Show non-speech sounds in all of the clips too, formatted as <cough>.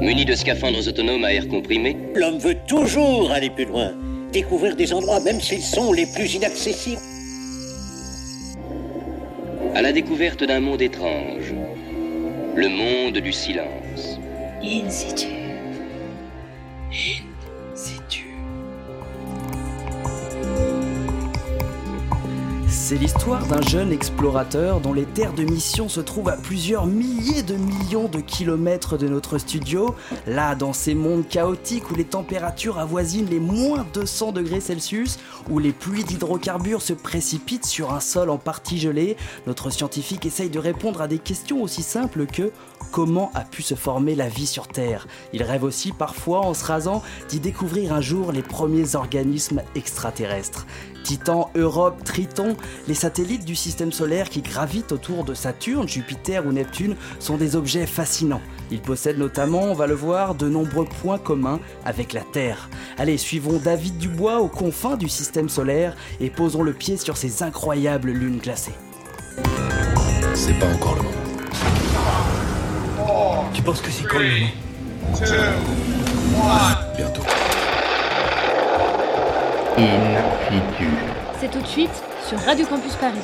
Muni de scaphandres autonomes à air comprimé, L'homme veut toujours aller plus loin, découvrir des endroits même s'ils sont les plus inaccessibles. à la découverte d'un monde étrange, le monde du silence. In situ. C'est l'histoire d'un jeune explorateur dont les terres de mission se trouvent à plusieurs milliers de millions de kilomètres de notre studio, là dans ces mondes chaotiques où les températures avoisinent les moins 200 degrés Celsius, où les pluies d'hydrocarbures se précipitent sur un sol en partie gelé, notre scientifique essaye de répondre à des questions aussi simples que comment a pu se former la vie sur Terre? Il rêve aussi parfois en se rasant d'y découvrir un jour les premiers organismes extraterrestres. Titan, Europe, Triton, les satellites du système solaire qui gravitent autour de Saturne, Jupiter ou Neptune sont des objets fascinants. Ils possèdent notamment, on va le voir, de nombreux points communs avec la Terre. Allez, suivons David Dubois aux confins du système solaire et posons le pied sur ces incroyables lunes glacées. C'est pas encore le moment. Tu penses que c'est quand le moment Bientôt. In situ. C'est tout de suite sur Radio Campus Paris.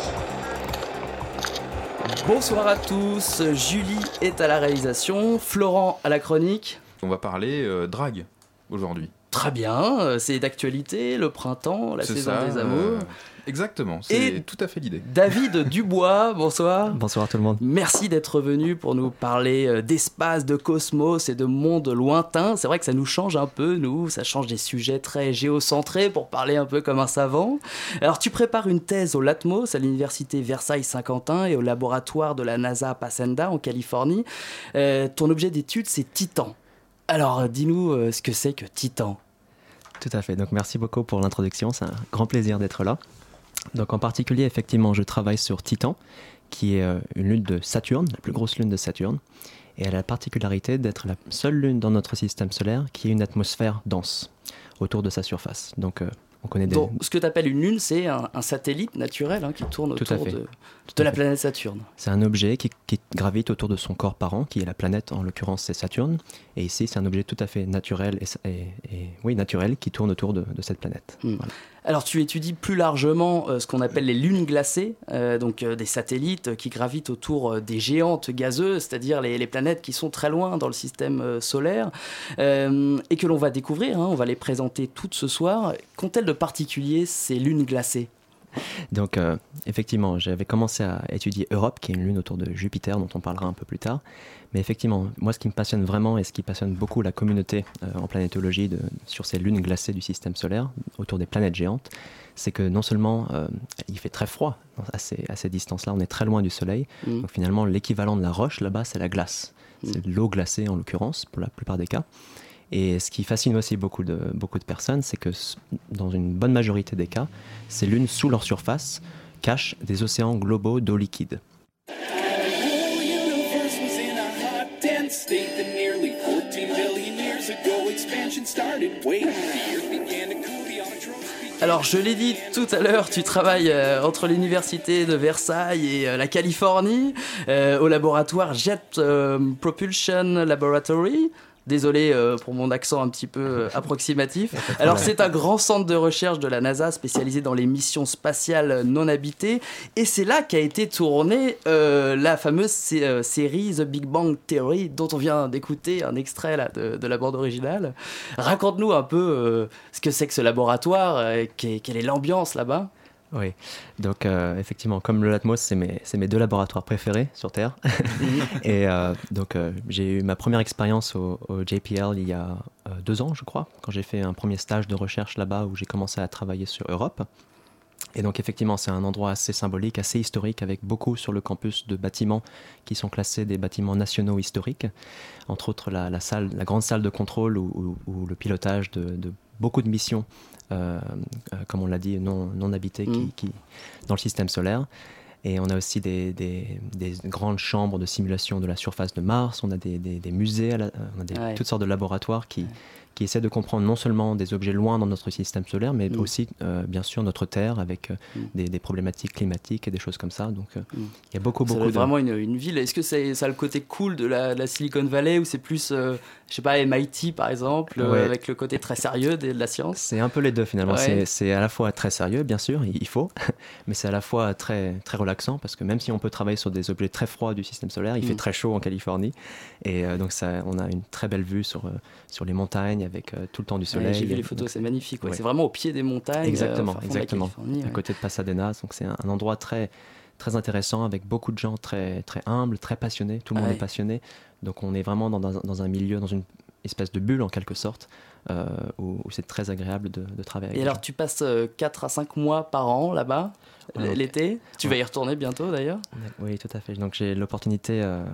Bonsoir à tous, Julie est à la réalisation, Florent à la chronique. On va parler euh, drague aujourd'hui. Très bien, euh, c'est d'actualité, le printemps, la saison ça, des euh, amours. Exactement, c'est Et- tout à fait l'idée. David <laughs> Dubois, bonsoir. Bonsoir tout le monde. Merci d'être venu pour nous parler euh, d'espace, de cosmos et de mondes lointains. C'est vrai que ça nous change un peu, nous, ça change des sujets très géocentrés pour parler un peu comme un savant. Alors tu prépares une thèse au LATMOS à l'université Versailles-Saint-Quentin et au laboratoire de la NASA à Pasadena en Californie. Euh, ton objet d'étude c'est Titan. Alors dis-nous euh, ce que c'est que Titan. Tout à fait. Donc merci beaucoup pour l'introduction. C'est un grand plaisir d'être là. Donc en particulier, effectivement, je travaille sur Titan, qui est euh, une lune de Saturne, la plus grosse lune de Saturne. Et elle a la particularité d'être la seule lune dans notre système solaire qui ait une atmosphère dense autour de sa surface. Donc euh, on connaît des... Donc, ce que tu appelles une lune, c'est un, un satellite naturel hein, qui tourne Tout autour de, la fait. planète Saturne. C'est un objet qui, qui gravite autour de son corps parent, qui est la planète, en l'occurrence c'est Saturne. Et ici, c'est un objet tout à fait naturel, et, et- et- oui, naturel qui tourne autour de, de cette planète. Hmm. Voilà. Alors tu étudies plus largement euh, ce qu'on appelle les lunes glacées, euh, donc euh, des satellites qui gravitent autour des géantes gazeuses, c'est-à-dire les, planètes qui sont très loin dans le système solaire, et que l'on va découvrir, hein, on va les présenter toutes ce soir. Qu'ont-elles de particulier ces lunes glacées? <laughs> Donc, euh, effectivement, j'avais commencé à étudier Europe, qui est une lune autour de Jupiter, dont on parlera un peu plus tard. Mais effectivement, moi, ce qui me passionne vraiment et ce qui passionne beaucoup la communauté euh, en planétologie de- sur ces lunes glacées du système solaire, autour des planètes géantes, c'est que non seulement euh, il fait très froid à ces, à ces distances-là, on est très loin du Soleil. Mm. Donc finalement, l'équivalent de la roche là-bas, c'est la glace. C'est de l'eau glacée en l'occurrence, pour la plupart des cas. Et ce qui fascine aussi beaucoup de, beaucoup de personnes, c'est que dans une bonne majorité des cas, ces lunes sous leur surface cachent des océans globaux d'eau liquide. whole universe was in a hot, dense state that nearly 14 billion years ago expansion started. Wait, the earth began to cool, the autotrophs began Alors je l'ai dit tout à l'heure, tu travailles euh, entre l'université de Versailles et euh, la Californie, euh, au laboratoire Jet Propulsion Laboratory. Désolé euh, pour mon accent un petit peu euh, approximatif. <laughs> Alors c'est un grand centre de recherche de la NASA spécialisé dans les missions spatiales non habitées et c'est là qu'a été tournée euh, la fameuse sé- série The Big Bang Theory dont on vient d'écouter un extrait là, de, de la bande originale. Raconte-nous un peu ce que c'est que ce laboratoire, qu'est- quelle est l'ambiance là-bas. Oui, donc euh, effectivement, comme le Latmos, c'est mes, deux laboratoires préférés sur Terre. <laughs> Et euh, donc euh, j'ai eu ma première expérience au, au JPL il y a deux ans, je crois, quand j'ai fait un premier stage de recherche là-bas où j'ai commencé à travailler sur Europe. Et donc effectivement, c'est un endroit assez symbolique, assez historique, avec beaucoup sur le campus de bâtiments qui sont classés des bâtiments nationaux historiques, entre autres la, la salle, la grande salle de contrôle où le pilotage de, de beaucoup de missions, comme on l'a dit, non, non habitées qui, Mm. qui- dans le système solaire. Et on a aussi des, des- des grandes chambres de simulation de la surface de Mars, on a des, des- musées, la- euh, on a Ouais. toutes sortes de laboratoires qui, qui essaient de comprendre non seulement des objets loin dans notre système solaire, mais Mm. aussi, euh, bien sûr, notre Terre avec euh, Mm. des, des problématiques climatiques et des choses comme ça. Donc, euh, Mm. il y a beaucoup, Ça beaucoup de... vraiment une, une ville. Est-ce que c'est, ça a le côté cool de la, de la Silicon Valley ou c'est plus, euh, je sais pas, MIT par exemple, euh, Ouais. avec le côté très sérieux de, de la science? C'est un peu les deux finalement. Ouais. C'est- C'est à la fois très sérieux, bien sûr, il faut, <laughs> mais c'est à la fois très, très relaxant parce que même si on peut travailler sur des objets très froids du système solaire, il fait très chaud en Californie. Et euh, donc ça, on a une très belle vue sur, euh, sur les montagnes avec euh, tout le temps du Ouais, soleil. J'ai vu les photos, c'est magnifique. ouais. Ouais. C'est vraiment au pied des montagnes. Exactement, euh, exactement. Californie, À côté de Pasadena, donc c'est un, un endroit très, très intéressant avec beaucoup de gens très, très humbles, très passionnés. Tout le monde est passionné. Donc on est vraiment dans un milieu, dans une espèce de bulle en quelque sorte, euh, où, où c'est très agréable de, de travailler. avec Et alors, gens. tu passes 4 à 5 mois par an là-bas, Ouais, donc- l'été? Tu vas y retourner bientôt d'ailleurs? Oui, tout à fait. Donc j'ai l'opportunité, euh,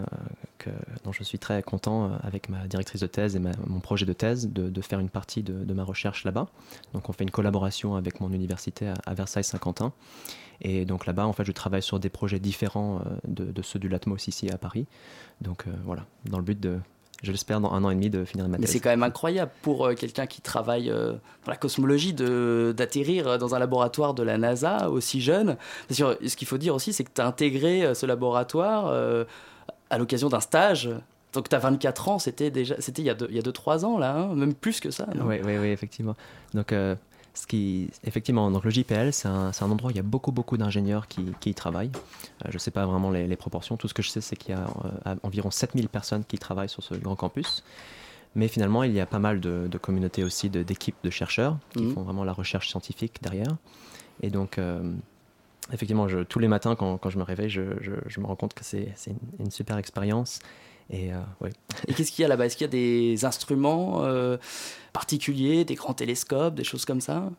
dont je suis très content euh, avec ma directrice de thèse et ma- mon projet de thèse, de, de faire une partie de, de ma recherche là-bas. Donc on fait une collaboration avec mon université à, à Versailles-Saint-Quentin. Et donc là-bas, en fait, je travaille sur des projets différents euh, de, de ceux du Latmos ici à Paris. Donc euh, voilà, dans le but de, je l'espère, dans un an et demi de finir ma Mais thèse. c'est quand même incroyable pour euh, quelqu'un qui travaille euh, dans la cosmologie de- d'atterrir dans un laboratoire de la NASA aussi jeune. Parce que ce qu'il faut dire aussi, c'est que tu as intégré euh, ce laboratoire euh, à l'occasion d'un stage. Donc tu as 24 ans, c'était déjà c'était il y a 2-3 ans là, hein, même plus que ça. Oui, oui, oui, effectivement. Donc, euh, ce qui, effectivement, donc le JPL, c'est un, un endroit où il y a beaucoup, beaucoup d'ingénieurs qui, qui y travaillent. Euh, je ne sais pas vraiment les, les proportions. Tout ce que je sais, c'est qu'il y a euh, environ 7000 personnes qui travaillent sur ce grand campus. Mais finalement, il y a pas mal de, de communautés aussi, d'équipes de, chercheurs qui Mhm. font vraiment la recherche scientifique derrière. Et donc, euh, effectivement, je, tous les matins, quand, quand je me réveille, je, je- je me rends compte que c'est c'est une, une super expérience. Et euh, ouais. Et qu'est-ce qu'il y a là-bas? Est-ce qu'il y a des instruments euh, particuliers, des grands télescopes, des choses comme ça?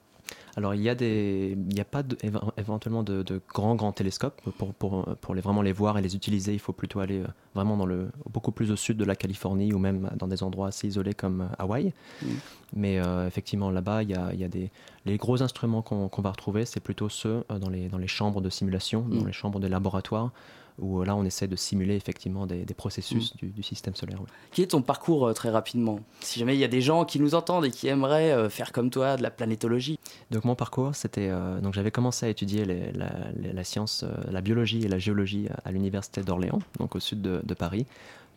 Alors il y a des, il n'y a pas de- éventuellement de, de grands grands télescopes pour, pour, pour les, vraiment les voir et les utiliser. Il faut plutôt aller euh, vraiment dans le beaucoup plus au sud de la Californie ou même dans des endroits assez isolés comme Hawaï. Mhm. Mais euh, effectivement là-bas il y a, il y a des les gros instruments qu'on va retrouver, c'est plutôt ceux dans les dans les chambres de simulation, dans Mhm. les chambres de laboratoire où euh, là on essaie de simuler effectivement des, des processus du, du système solaire. oui. Quel est ton parcours euh, très rapidement Si jamais il y a des gens qui nous entendent et qui aimeraient euh, faire comme toi de la planétologie. Donc mon parcours, c'était euh, donc j'avais commencé à étudier les- la, les- la science, la biologie et la géologie à, à l'université d'Orléans, donc au sud de, de Paris,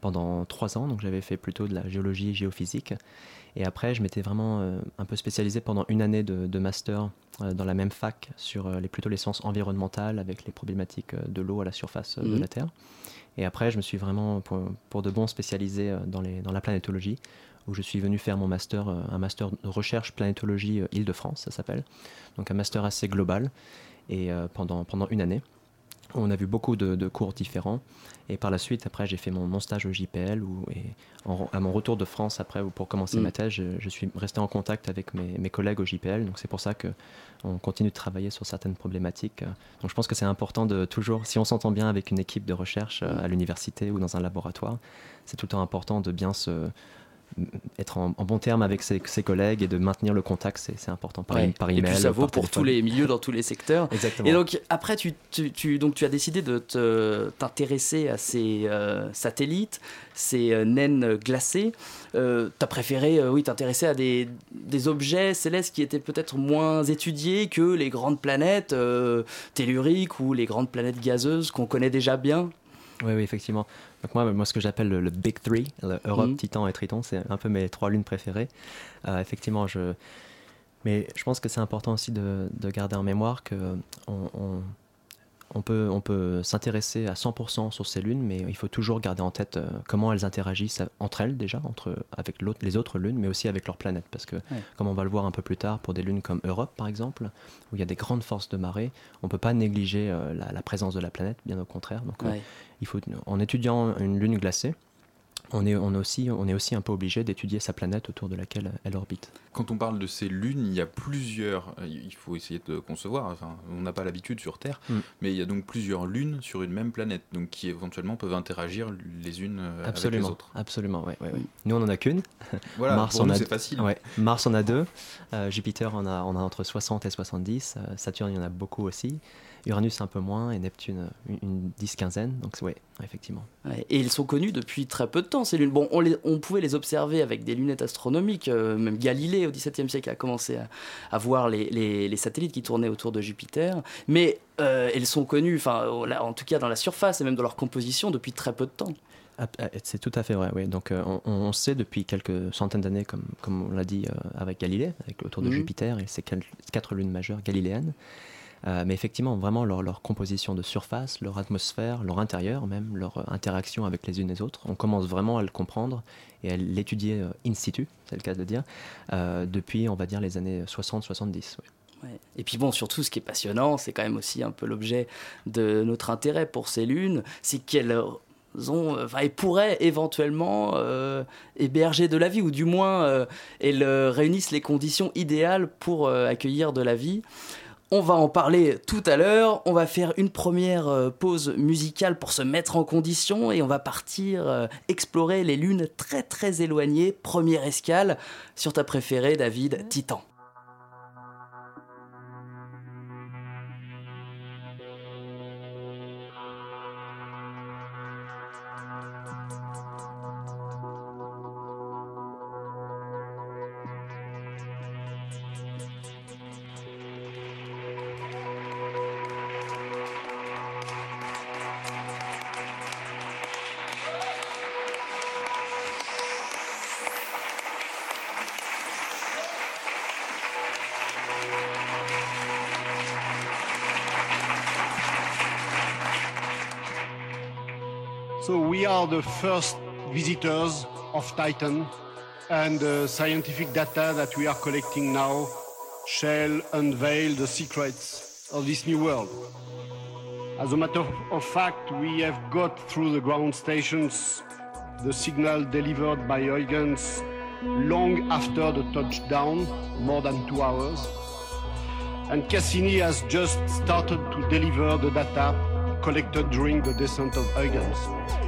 pendant trois ans. Donc j'avais fait plutôt de la géologie et géophysique. Et après, je m'étais vraiment euh, un peu spécialisé pendant une année de, de master euh, dans la même fac sur euh, les, plutôt les sciences environnementales avec les problématiques de l'eau à la surface de Mhm. la Terre. Et après, je me suis vraiment pour, pour de bon spécialisé dans, les, dans la planétologie, où je suis venu faire mon master, un master de recherche planétologie Île-de-France, ça s'appelle. Donc un master assez global, et pendant, pendant une année. On a vu beaucoup de, de cours différents. Et par la suite, après, j'ai fait mon, mon stage au JPL. Où, et en- à mon retour de France, après, où pour commencer Mm. ma thèse, je, je suis resté en contact avec mes, mes collègues au JPL. Donc c'est pour ça qu'on continue de travailler sur certaines problématiques. Donc je pense que c'est important de toujours, si on s'entend bien avec une équipe de recherche euh, à l'université ou dans un laboratoire, c'est tout le temps important de bien se être en, en bon terme avec ses, ses collègues et de maintenir le contact, c'est important par, Ouais. par et email. puis ça vaut pour téléphone. tous les milieux, dans tous les secteurs. Exactement. Et donc après, tu, tu, tu- donc, tu as décidé de t'intéresser à ces euh, satellites, ces euh, naines glacées. Euh, tu as préféré euh, oui, t'intéresser à des, des objets célestes qui étaient peut-être moins étudiés que les grandes planètes telluriques ou les grandes planètes gazeuses qu'on connaît déjà bien? Oui, oui, effectivement. Donc moi, moi ce que j'appelle le, le Big Three, le Europe, Mhm. Titan et Triton, c'est un peu mes trois lunes préférées. Euh, effectivement, je... Mais je pense que c'est important aussi de, de garder en mémoire que on, on- on peut, on peut s'intéresser à 100% sur ces lunes, mais il faut toujours garder en tête euh, comment elles interagissent entre elles déjà, entre, avec les autres lunes, mais aussi avec leurs planètes. Parce que, comme on va le voir un peu plus tard, pour des lunes comme Europe par exemple, où il y a des grandes forces de marée, on ne peut pas négliger euh, la, la présence de la planète, bien au contraire. Donc, euh, il faut, en étudiant une lune glacée, on est, on, aussi, on est aussi un peu obligé d'étudier sa planète autour de laquelle elle orbite. Quand on parle de ces lunes, il y a plusieurs. euh, Il faut essayer de concevoir. Enfin, on n'a pas l'habitude sur Terre, Mm. mais il y a donc plusieurs lunes sur une même planète, donc qui éventuellement peuvent interagir les unes euh, avec les autres. absolument, ouais, ouais, ouais. Nous, on en a qu'une. <laughs> Voilà, Mars pour en nous, a c'est facile. Ouais, Mars en a deux. Euh, Jupiter en a, en a entre 60 et 70. Euh, Saturne, il y en a beaucoup aussi. Uranus un peu moins et Neptune une, une dix-quinzaine. Donc oui, effectivement. Ouais, et ils sont connus depuis très peu de temps, ces lunes. Bon, on, les- on pouvait les observer avec des lunettes astronomiques. euh, même Galilée, au XVIIe siècle, a commencé à, à voir les, les- les satellites qui tournaient autour de Jupiter. Mais euh, elles sont connues, enfin, en tout cas dans la surface et même dans leur composition, depuis très peu de temps. Ah, ah, C'est tout à fait vrai, oui. Donc euh, on, on sait depuis quelques centaines d'années, comme, comme on l'a dit euh, avec Galilée, avec autour de Mhm. Jupiter et ses quatre lunes majeures galiléennes. Euh, mais effectivement, vraiment leur, composition de surface, leur atmosphère, leur intérieur même, leur euh, interaction avec les unes et les autres, on commence vraiment à le comprendre et à l'étudier euh, in situ, c'est le cas de dire, depuis, on va dire, les années 60-70. oui. Ouais. Et puis bon, surtout, ce qui est passionnant, c'est quand même aussi un peu l'objet de notre intérêt pour ces lunes, c'est qu'elles ont, enfin, elles pourraient éventuellement héberger de la vie, ou du moins, elles réunissent les conditions idéales pour accueillir de la vie. On va en parler tout à l'heure. On va faire une première euh, pause musicale pour se mettre en condition et on va partir euh, explorer les lunes très très éloignées. Première escale sur ta préférée, David, Titan. The first visitors of Titan, and the scientific data that we are collecting now shall unveil the secrets of this new world. As a matter of fact, we have got through the ground stations the signal delivered by Huygens long after the touchdown, more than two hours. And Cassini has just started to deliver the data collected during the descent of Huygens.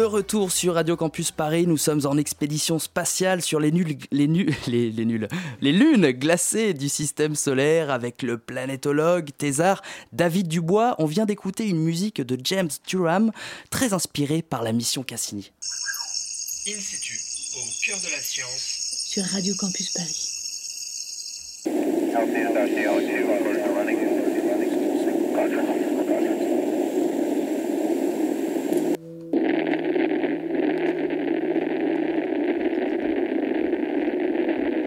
De retour sur Radio Campus Paris, nous sommes en expédition spatiale sur les, nuls, les, nuls, <laughs> les, les, nuls, les lunes glacées du système solaire avec le planétologue Thésard David Dubois. On vient d'écouter une musique de James Durham, très inspirée par la mission Cassini. In situ, au cœur de la science, sur Radio Campus Paris.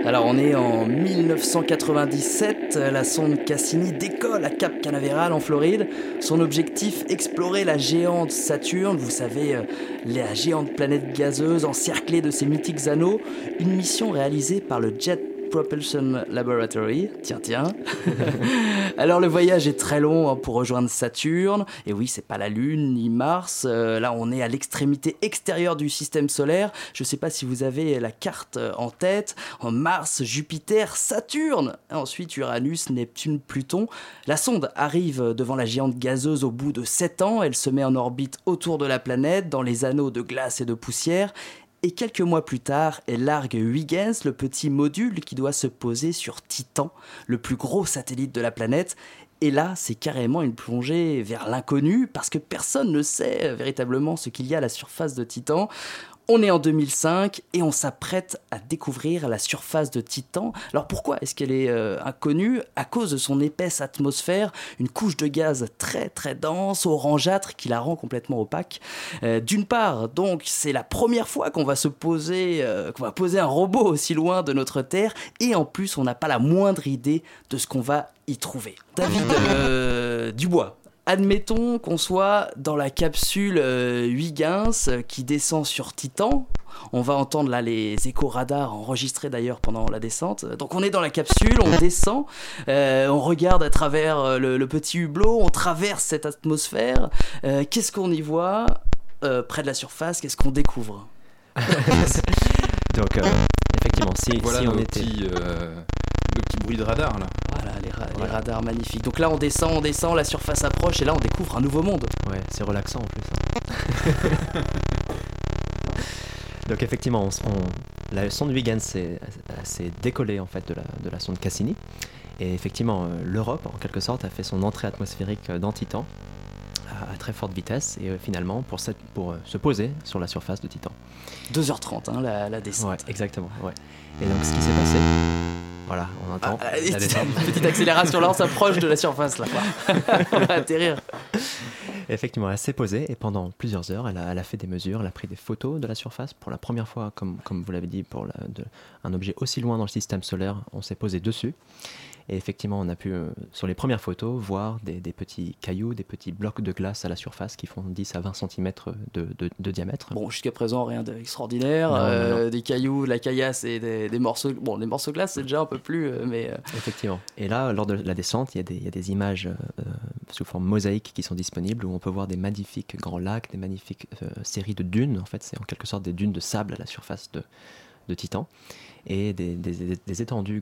Alors on est en 1997, la sonde Cassini décolle à Cap Canaveral en Floride. Son objectif, explorer la géante Saturne, vous savez, euh, la géante planète gazeuse encerclée de ses mythiques anneaux. Une mission réalisée par le Jet Propulsion Laboratory. Tiens, tiens. <laughs> Alors le voyage est très long hein, pour rejoindre Saturne. Et oui, c'est pas la Lune ni Mars. Euh, là, on est à l'extrémité extérieure du système solaire. Je sais pas si vous avez la carte euh, en tête. Mars, Jupiter, Saturne. Ensuite, Uranus, Neptune, Pluton. La sonde arrive devant la géante gazeuse au bout de 7 ans. Elle se met en orbite autour de la planète, dans les anneaux de glace et de poussière et quelques mois plus tard, elle largue Huygens, le petit module qui doit se poser sur Titan, le plus gros satellite de la planète. Et là, c'est carrément une plongée vers l'inconnu, parce que personne ne sait véritablement ce qu'il y a à la surface de Titan. On est en 2005 et on s'apprête à découvrir la surface de Titan. Alors pourquoi est-ce qu'elle est, euh, inconnue? À cause de son épaisse atmosphère, une couche de gaz très très dense, orangeâtre, qui la rend complètement opaque. Euh, D'une part, donc, c'est la première fois qu'on va se poser, euh, qu'on va poser un robot aussi loin de notre Terre, et en plus, on n'a pas la moindre idée de ce qu'on va y trouver. David Dubois, Admettons qu'on soit dans la capsule euh, Huygens euh, qui descend sur Titan. On va entendre là les échos radars enregistrés d'ailleurs pendant la descente. Donc on est dans la capsule, on descend, euh, on regarde à travers euh, le, le petit hublot, on traverse cette atmosphère. Euh, Qu'est-ce qu'on y voit euh, près de la surface? Qu'est-ce qu'on découvre? <laughs> Donc, euh, effectivement, si, Voilà si on était. euh, le petit bruit de radar là. Voilà, les, ra- les Voilà. radars magnifiques. Donc là on descend, on descend, la surface approche et là on découvre un nouveau monde. Ouais, c'est relaxant en plus. hein. <laughs> Donc effectivement, on, s- on- la sonde Huygens s'est décollée en fait de la, de la sonde Cassini. Et effectivement, euh, l'Europe, en quelque sorte, a fait son entrée atmosphérique euh, dans Titan à, à très forte vitesse et euh, finalement pour, cette- pour se poser sur la surface de Titan. 2h30 hein, la, la descente. Ouais, exactement. Ouais. Et donc ce qui s'est passé, voilà, on entend Ah, la petite accélération là, on s'approche de la surface là. on va atterrir. Effectivement, elle s'est posée et pendant plusieurs heures, elle a, elle a fait des mesures, elle a pris des photos de la surface. Pour la première fois, comme, comme vous l'avez dit, pour la- de- un objet aussi loin dans le système solaire, on s'est posé dessus. Et effectivement, on a pu, euh, sur les premières photos, voir des, des petits cailloux, des petits blocs de glace à la surface qui font 10 à 20 cm de, de- de diamètre. Bon, jusqu'à présent, rien d'extraordinaire. Euh, Des cailloux, de la caillasse et des, des morceaux. Bon, les morceaux de glace, c'est déjà un peu plus. euh, mais euh, Effectivement. Et là, lors de la descente, il y a des, images euh, sous forme mosaïque qui sont disponibles où on peut voir des magnifiques grands lacs, des magnifiques séries de dunes. En fait, c'est en quelque sorte des dunes de sable à la surface de, Titan et des, étendues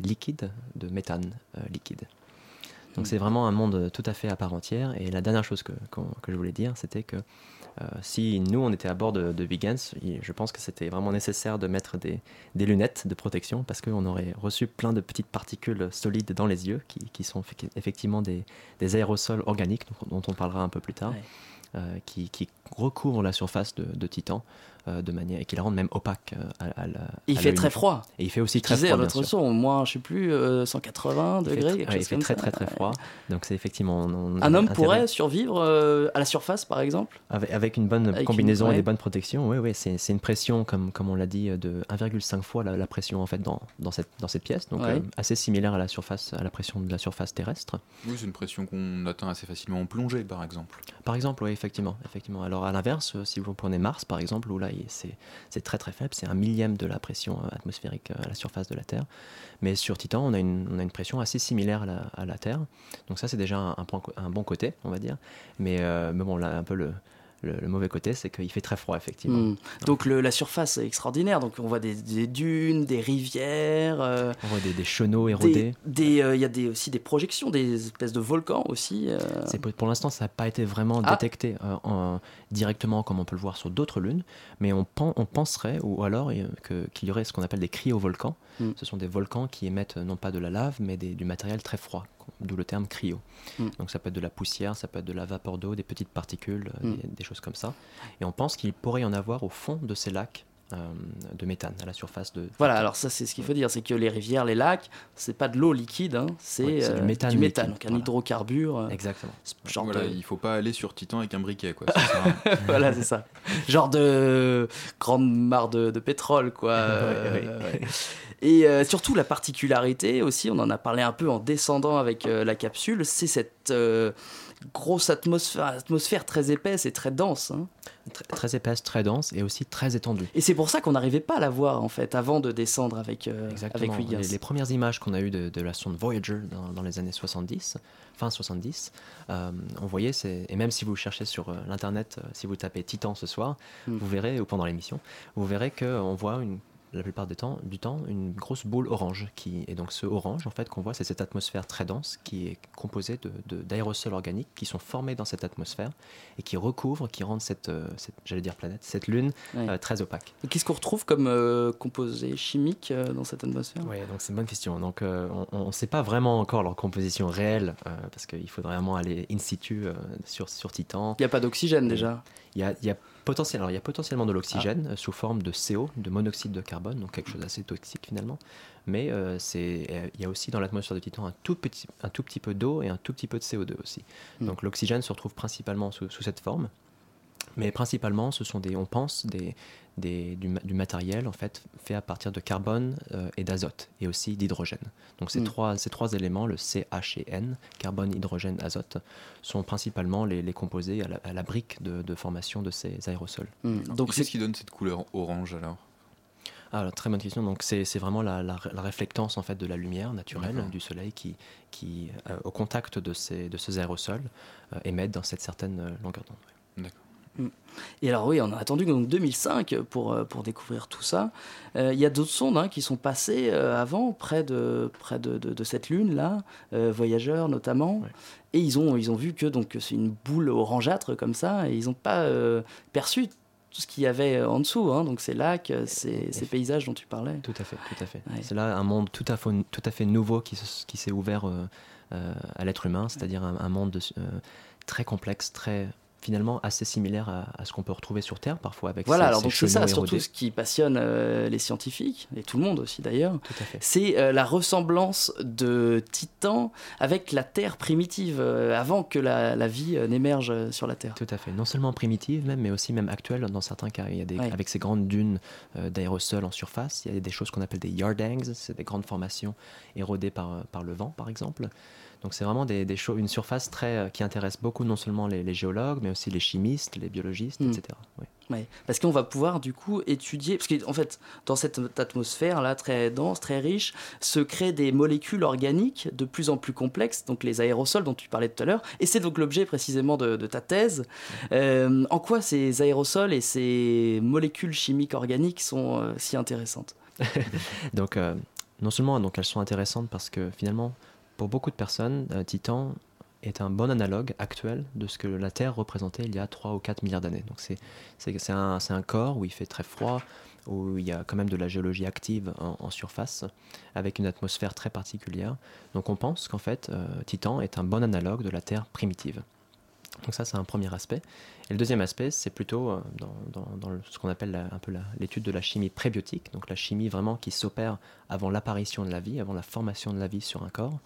liquides de méthane liquide. Donc c'est vraiment un monde tout à fait à part entière. Et la dernière chose que, je voulais dire, c'était que euh, si nous, on était à bord de, de il- je pense que c'était vraiment nécessaire de mettre des, des lunettes de protection parce qu'on aurait reçu plein de petites particules solides dans les yeux qui, qui sont effe- effectivement des, des aérosols organiques dont, on parlera un peu plus tard. Ouais. euh, qui, qui recouvrent la surface de, de Titan de manière et qui la rendent même opaque euh, à, à la- il à fait très froid. Et il fait aussi très froid. sûr. son, moins, je sais plus, euh, 180 Il fait degrés, quelque ouais, il chose fait comme très ça. très très froid. Donc c'est effectivement. on- on a Un homme intérêt- pourrait survivre euh, à la surface, par exemple? Avec, avec une bonne Avec une- combinaison ouais. et des bonnes protections, oui, oui, c'est c'est une pression, comme, comme on l'a dit, de 1,5 fois la, la pression en fait dans, dans, cette, dans cette pièce, donc Ouais. euh, assez similaire à la, surface, à la pression de la surface terrestre. Oui, c'est une pression qu'on atteint assez facilement en plongée, par exemple. Par exemple, oui, effectivement, effectivement. Alors à l'inverse, euh, si vous prenez Mars, par exemple, où là c'est très très faible, c'est un millième de la pression euh, atmosphérique euh, à la surface de la Terre. Mais sur Titan, on a une, pression assez similaire à la, Terre. Donc ça, c'est déjà un bon côté, on va dire. Mais, euh, mais bon, là, un peu le, le, le mauvais côté, c'est qu'il fait très froid, effectivement. Hmm. Donc le- la surface est extraordinaire. Donc on voit des, des dunes, des rivières. euh, On voit des, des chenaux érodés. euh, Il y a des, aussi des projections, des espèces de volcans aussi. euh. C'est pour, pour l'instant, ça n'a pas été vraiment Ah. détecté en- directement comme on peut le voir sur d'autres lunes, mais on, pen- on penserait, ou alors que- qu'il y aurait ce qu'on appelle des cryovolcans. Mm. Ce sont des volcans qui émettent non pas de la lave, mais du matériel très froid, d'où le terme cryo. Mm. Donc ça peut être de la poussière, ça peut être de la vapeur d'eau, des petites particules, euh, Mm. des, des choses comme ça. Et on pense qu'il pourrait y en avoir au fond de ces lacs de méthane, à la surface de... Voilà, alors ça c'est ce qu'il faut dire, c'est que les rivières, les lacs, c'est pas de l'eau liquide, hein, c'est Ouais, c'est euh, du méthane du méthane, liquide, donc un voilà. hydrocarbure. euh, Exactement. genre Voilà, de- il faut pas aller sur Titan avec un briquet, quoi. <laughs> ça <laughs> voilà, c'est ça. Genre de grande mare de, de pétrole, quoi. <laughs> Euh, Ouais, ouais. ouais. Et euh, surtout, la particularité aussi, on en a parlé un peu en descendant avec euh, la capsule, c'est cette euh, grosse atmosphère, atmosphère très épaisse et très dense. hein. Très, très épaisse, très dense et aussi très étendue. Et c'est pour ça qu'on n'arrivait pas à la voir, en fait, avant de descendre avec, euh, avec Exactement. Huygens. Les, les premières images qu'on a eues de, de la sonde Voyager dans, dans les années 70, fin 70, euh, on voyait, et même si vous cherchez sur euh, l'internet, euh, si vous tapez Titan ce soir, Mm. vous verrez, ou pendant l'émission, vous verrez qu'on voit une, la plupart du temps, du temps une grosse boule orange. Qui, et donc ce orange, en fait, qu'on voit, c'est cette atmosphère très dense qui est composée de- de- d'aérosols organiques qui sont formés dans cette atmosphère et qui recouvrent, qui rendent cette, euh, cette j'allais dire planète, cette lune Ouais. euh, très opaque. Et Qu'est-ce qu'on retrouve comme euh, composé chimique euh, dans cette atmosphère? Oui, donc c'est une bonne question. Donc on ne sait pas vraiment encore leur composition réelle, parce qu'il faudrait vraiment aller in situ sur, sur Titan. Il n'y a pas d'oxygène déjà? Il y a, il y a potentiel- alors, il y a potentiellement de l'oxygène euh, sous forme de CO, de monoxyde de carbone, donc quelque chose d'assez toxique finalement. Mais euh, c'est, il y a aussi dans l'atmosphère de Titan un tout petit, un tout petit peu d'eau et un tout petit peu de CO2 aussi. Mm. Donc l'oxygène se retrouve principalement sous, sous cette forme. Mais principalement, ce sont des, on pense, des, des- du, ma- du matériel en fait fait à partir de carbone euh, et d'azote et aussi d'hydrogène. Donc ces, Mm. trois, ces trois éléments, le C, H et N, carbone, hydrogène, azote, sont principalement les, les composés à la, à la brique de, de formation de ces aérosols. Hmm. Donc, qu'est-ce qui donne cette couleur orange alors? Ah, alors, très bonne question. Donc c'est c'est vraiment la, la, la réflectance en fait de la lumière naturelle du soleil qui, qui euh, au contact de ces, de ces aérosols, euh, émettent dans cette certaine euh, longueur d'onde. D'accord. Et alors oui, on a attendu donc 2005 pour, euh, pour découvrir tout ça. Euh, Il y a d'autres sondes hein, qui sont passées euh, avant, près de, près de, de- de cette lune-là, euh, voyageurs notamment. Ouais. Et ils ont, ils ont vu que c'est une boule orangeâtre comme ça, et ils n'ont pas perçu tout ce qu'il y avait en dessous. hein. donc ces lacs, ces, ces paysages dont tu parlais. Tout à fait, tout à fait. Ouais. C'est là un monde tout à fait, tout à fait nouveau qui, qui s'est ouvert à l'être humain, c'est-à-dire un, un monde de- très complexe, très finalement assez similaire à, à ce qu'on peut retrouver sur Terre parfois avec Voilà, alors donc c'est ça chenaux surtout érodés. ce qui passionne euh, les scientifiques, et tout le monde aussi d'ailleurs. C'est euh, la ressemblance de Titan avec la Terre primitive, euh, avant que la, la vie n'émerge sur la Terre. Tout à fait. Non seulement primitive, même, mais aussi même actuelle dans certains cas. Il y a des, Ouais. Avec ces grandes dunes d'aérosols en surface, il y a des choses qu'on appelle des yardangs, c'est des grandes formations érodées par, par le vent, par exemple. Donc c'est vraiment des, des une surface très, euh, qui intéresse beaucoup non seulement les, les géologues, mais aussi les chimistes, les biologistes, Mm. etc. Oui. Ouais, parce qu'on va pouvoir du coup étudier, parce qu'en fait, dans cette atmosphère là très dense, très riche, se créent des molécules organiques de plus en plus complexes, donc les aérosols dont tu parlais tout à l'heure, et c'est donc l'objet précisément de, de ta thèse. Euh, en quoi ces aérosols et ces molécules chimiques organiques sont euh, si intéressantes? <laughs> Donc, euh, non seulement donc, elles sont intéressantes parce que finalement, pour beaucoup de personnes, euh, Titan est un bon analogue actuel de ce que la Terre représentait il y a 3 ou 4 milliards d'années. Donc, c'est, c'est, un, corps où il fait très froid, où il y a quand même de la géologie active en, en surface, avec une atmosphère très particulière. Donc, on pense qu'en fait, euh, Titan est un bon analogue de la Terre primitive. Donc ça, c'est un premier aspect. Et le deuxième aspect, c'est plutôt euh, dans, dans- dans le- ce qu'on appelle la- un peu l'étude de la chimie prébiotique, donc la chimie vraiment qui s'opère avant l'apparition de la vie, avant la formation de la vie sur un corps.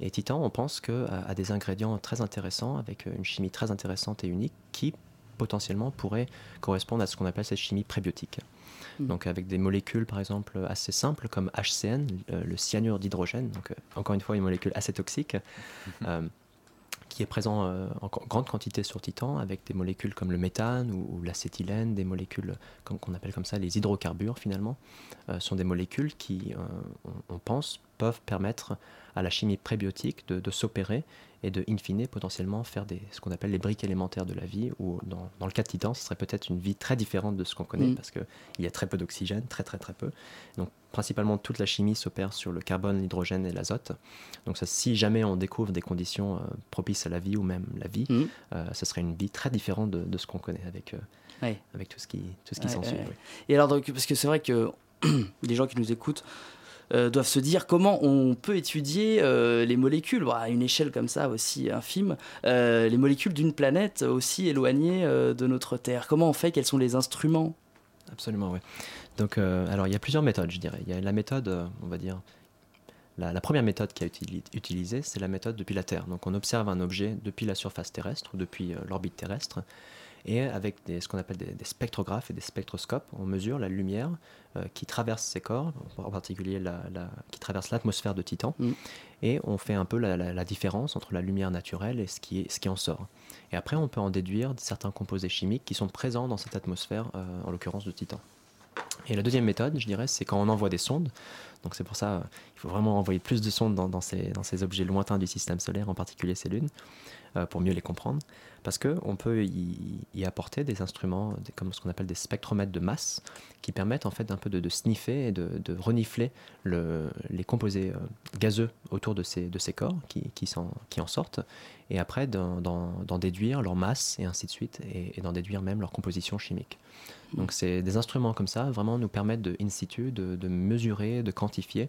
Et Titan, on pense que a, a des ingrédients très intéressants, avec euh, une chimie très intéressante et unique, qui potentiellement pourrait correspondre à ce qu'on appelle cette chimie prébiotique. Mm. Donc avec des molécules par exemple assez simples comme HCN, euh, le cyanure d'hydrogène, donc euh, encore une fois une molécule assez toxique, euh, qui est présent euh, en grande quantité sur Titan, avec des molécules comme le méthane ou, ou l'acétylène, des molécules comme- qu'on appelle comme ça les hydrocarbures finalement, euh, sont des molécules qui, euh, on, on pense, peuvent permettre à la chimie prébiotique de, de s'opérer et de, in fine, potentiellement faire des, ce qu'on appelle les briques élémentaires de la vie, ou dans, dans le cas de Titan, ce serait peut-être une vie très différente de ce qu'on connaît, Mm. parce qu'il y a très peu d'oxygène, très très très peu. Donc principalement toute la chimie s'opère sur le carbone, l'hydrogène et l'azote. Donc ça, si jamais on découvre des conditions euh, propices à la vie ou même la vie, Mm. euh, ce serait une vie très différente de, de ce qu'on connaît avec, euh, Ouais. avec tout ce qui, tout ce qui Ouais, s'ensuit. ouais, ouais. oui. Et alors, donc, parce que c'est vrai que <clears throat> les gens qui nous écoutent euh, doivent se dire comment on peut étudier euh, les molécules à une échelle comme ça aussi infime, euh, les molécules d'une planète aussi éloignée euh, de notre Terre. Comment on fait? Quels sont les instruments? Absolument, oui. Donc, euh, alors, il y a plusieurs méthodes, je dirais. Il y a la méthode, euh, on va dire, la, la première méthode qui a été utilisée, c'est la méthode depuis la Terre. Donc, on observe un objet depuis la surface terrestre ou depuis euh, l'orbite terrestre. Et avec des, ce qu'on appelle des, des spectrographes et des spectroscopes, on mesure la lumière qui traverse ces corps, en particulier la, la- qui traverse l'atmosphère de Titan. Mm. Et on fait un peu la, différence entre la lumière naturelle et ce qui, est, ce qui en sort. Et après, on peut en déduire certains composés chimiques qui sont présents dans cette atmosphère, en l'occurrence de Titan. Et la deuxième méthode, je dirais, c'est quand on envoie des sondes. Donc c'est pour ça euh, il faut vraiment envoyer plus de sondes dans, dans ces, objets lointains du système solaire, en particulier ces lunes, euh, pour mieux les comprendre. Parce qu'on peut y, y apporter des instruments, comme ce qu'on appelle des spectromètres de masse, qui permettent en fait d'un peu de, sniffer et de, renifler le- les composés euh, gazeux autour de ces, de ces corps qui, qui, qui en sortent, et après d'en- déduire leur masse et ainsi de suite, et, et d'en déduire même leur composition chimique. Donc c'est des instruments comme ça vraiment nous permettent de in situ de, de mesurer, de quantifier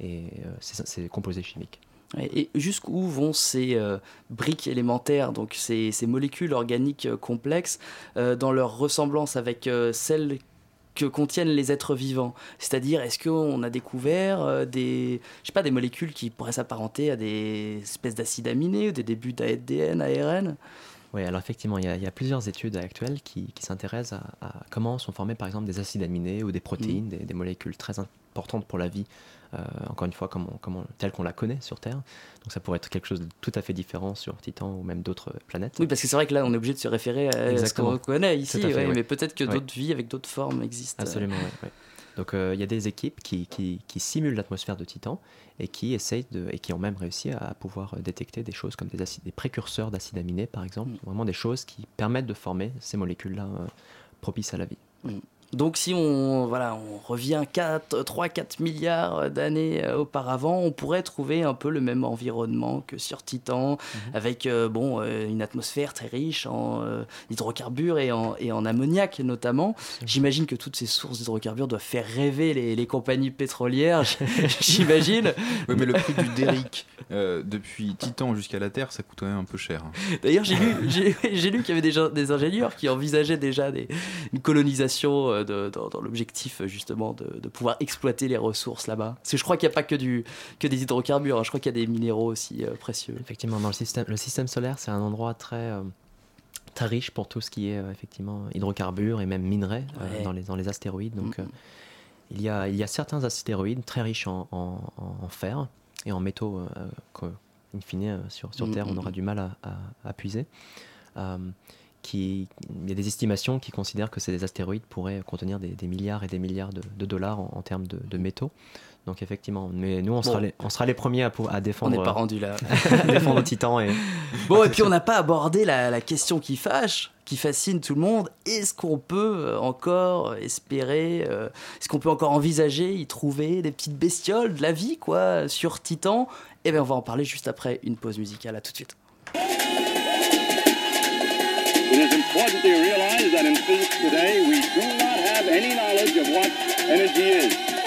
et euh, ces, ces composés chimiques. Et jusqu'où vont ces euh, briques élémentaires, donc ces, ces molécules organiques euh, complexes, euh, dans leur ressemblance avec celles que contiennent les êtres vivants? C'est-à-dire, est-ce qu'on a découvert des, je sais pas, des molécules qui pourraient s'apparenter à des espèces d'acides aminés ou des débuts d'ADN, ARN Oui, alors effectivement, il y, a, il y a plusieurs études actuelles qui, qui s'intéressent à, à comment sont formés par exemple des acides aminés ou des protéines, des, des molécules très importantes pour la vie, encore une fois, comme on- comme on- telle qu'on la connaît sur Terre. Donc ça pourrait être quelque chose de tout à fait différent sur Titan ou même d'autres planètes. Oui, parce que c'est vrai que là, on est obligé de se référer à ce qu'on connaît ici, fait, ouais, oui. mais peut-être que d'autres vies avec d'autres formes existent. Absolument, ouais. Donc euh, il y a des équipes qui, qui, qui simulent l'atmosphère de Titan et qui essayent de, et qui ont même réussi à pouvoir détecter des choses comme des, acides, des précurseurs d'acides aminés par exemple, vraiment des choses qui permettent de former ces molécules-là euh, propices à la vie. Donc si on, voilà, on revient 3-4 milliards d'années euh, auparavant, on pourrait trouver un peu le même environnement que sur Titan, avec euh, bon, euh, une atmosphère très riche en euh, hydrocarbures et en, et en ammoniac notamment. J'imagine que toutes ces sources d'hydrocarbures doivent faire rêver les, les compagnies pétrolières, <laughs> j'imagine. Oui, mais le prix du Derrick euh, depuis Titan jusqu'à la Terre, ça coûte quand même un peu cher. hein. D'ailleurs, j'ai lu, j'ai, lu qu'il y avait des, des ingénieurs qui envisageaient déjà des- une colonisation euh, de- dans, dans l'objectif euh, justement de, de pouvoir exploiter les ressources là-bas. Parce que je crois qu'il n'y a pas que, du, que des hydrocarbures, hein. je crois qu'il y a des minéraux aussi euh, précieux. Effectivement, dans le système, le système solaire, c'est un endroit très, très riche pour tout ce qui est effectivement hydrocarbures et même minerais Ouais. dans, les, dans les astéroïdes. Donc, euh, il, y a, il y a certains astéroïdes très riches en, en- fer et en métaux que, in fine, sur, sur Mm, Terre, on mm, aura mm. du mal à, à- à puiser. Euh, qui, il y a des estimations qui considèrent que ces astéroïdes pourraient contenir des, des milliards et des milliards de, de dollars en, en termes de, de métaux. Donc effectivement, mais nous on sera, Bon. les, on sera les premiers à, à défendre, On n'est pas rendu là. à <laughs> défendre Titan et, <laughs> Bon, et puis on n'a pas abordé la, la question qui fâche, qui fascine tout le monde. Est-ce qu'on peut euh, encore espérer, euh, est-ce qu'on peut encore envisager, y trouver des petites bestioles de la vie, quoi, sur Titan? Eh bien, on va en parler juste après une pause musicale. À tout de suite. It is important to realize that in physics today, we do not have any knowledge of what energy is.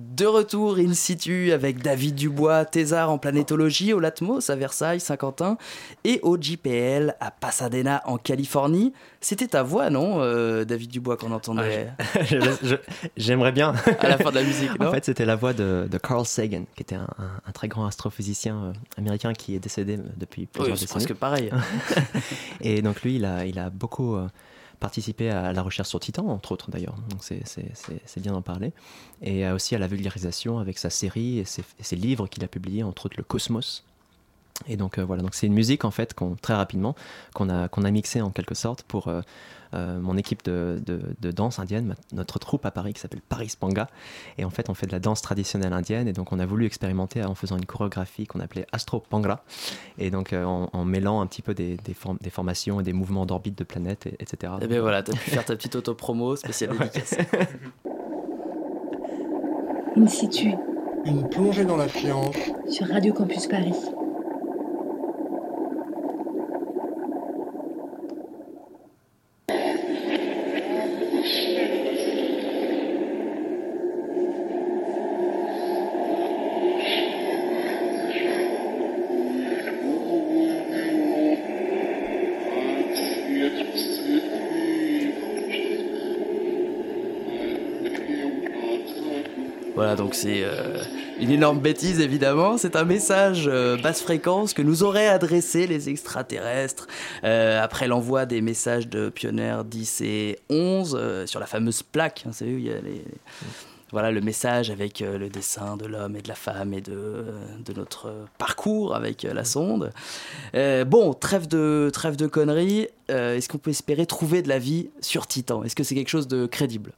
De retour in situ avec David Dubois, thésard en planétologie au Latmos à Versailles, Saint-Quentin, et au JPL à Pasadena en Californie. C'était ta voix, non, euh, David Dubois, qu'on entendait? <laughs> Je- J'aimerais bien. à la fin de la musique, non? En fait, c'était la voix de, de Carl Sagan, qui était un, un- un très grand astrophysicien euh, américain qui est décédé euh, depuis plusieurs c'est décennies. presque pareil. <laughs> Et donc lui, il a, il a beaucoup euh, participé à la recherche sur Titan, entre autres d'ailleurs. Donc c'est- bien d'en parler. Et aussi à la vulgarisation avec sa série et ses livres qu'il a publiés, entre autres le Cosmos. Et donc euh, voilà, donc c'est une musique en fait qu'on très rapidement qu'on a qu'on a mixé en quelque sorte pour euh, euh, mon équipe de, de- de danse indienne, ma- notre troupe à Paris qui s'appelle Paris Panga. Et en fait, on fait de la danse traditionnelle indienne. Et donc, on a voulu expérimenter en faisant une chorégraphie qu'on appelait Astro Pangra. Et donc, euh, en, en mêlant un petit peu des, des, form- des formations et des mouvements d'orbite de planètes, et- etc. Et bien voilà, t'as pu faire ta petite auto-promo spéciale dédicace. <laughs> In situ Une plongée dans la science sur Radio Campus Paris. Voilà, donc c'est euh, une énorme bêtise évidemment. C'est un message euh, basse fréquence que nous auraient adressé les extraterrestres euh, après l'envoi des messages de Pioneer 10 et 11 euh, sur la fameuse plaque. Savez, où il y a. Voilà le message avec le dessin de l'homme et de la femme et de, de notre parcours avec la sonde. Bon, trêve de, trêve de conneries. Est-ce qu'on peut espérer trouver de la vie sur Titan? Est-ce que c'est quelque chose de crédible?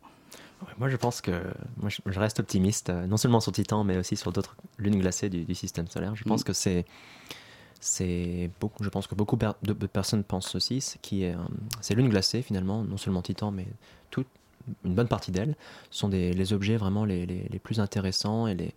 Moi, je pense que moi, je, reste optimiste, euh, non seulement sur Titan, mais aussi sur d'autres lunes glacées du, du système solaire. Je pense Mm. que c'est, c'est beaucoup. Je pense que beaucoup de, personnes pensent aussi, c'est qui est, euh, ces lunes glacées finalement, non seulement Titan, mais toute une bonne partie d'elles sont des, les objets vraiment les, les- les plus intéressants et les,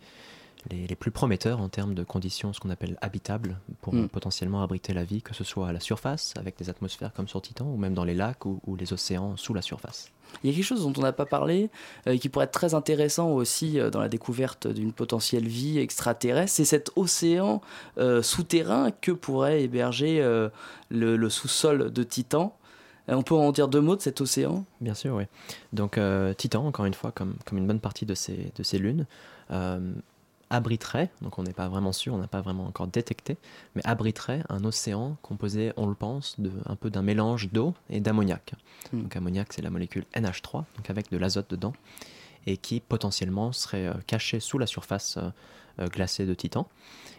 les, les plus prometteurs en termes de conditions, ce qu'on appelle habitables, pour Mm. potentiellement abriter la vie, que ce soit à la surface, avec des atmosphères comme sur Titan, ou même dans les lacs ou, ou les océans sous la surface. Il y a quelque chose dont on n'a pas parlé, euh, qui pourrait être très intéressant aussi euh, dans la découverte d'une potentielle vie extraterrestre, c'est cet océan euh, souterrain que pourrait héberger le, le sous-sol de Titan. On peut en dire deux mots de cet océan? Bien sûr, oui. Donc Titan, encore une fois, comme, comme une bonne partie de ces, de ces lunes, abriterait, donc on n'est pas vraiment sûr, on n'a pas vraiment encore détecté, mais abriterait un océan composé, on le pense, de, un peu d'un mélange d'eau et d'ammoniac. Hmm. Donc ammoniac, c'est la molécule NH3, donc avec de l'azote dedans, et qui potentiellement serait euh, caché sous la surface euh, euh, glacée de Titan,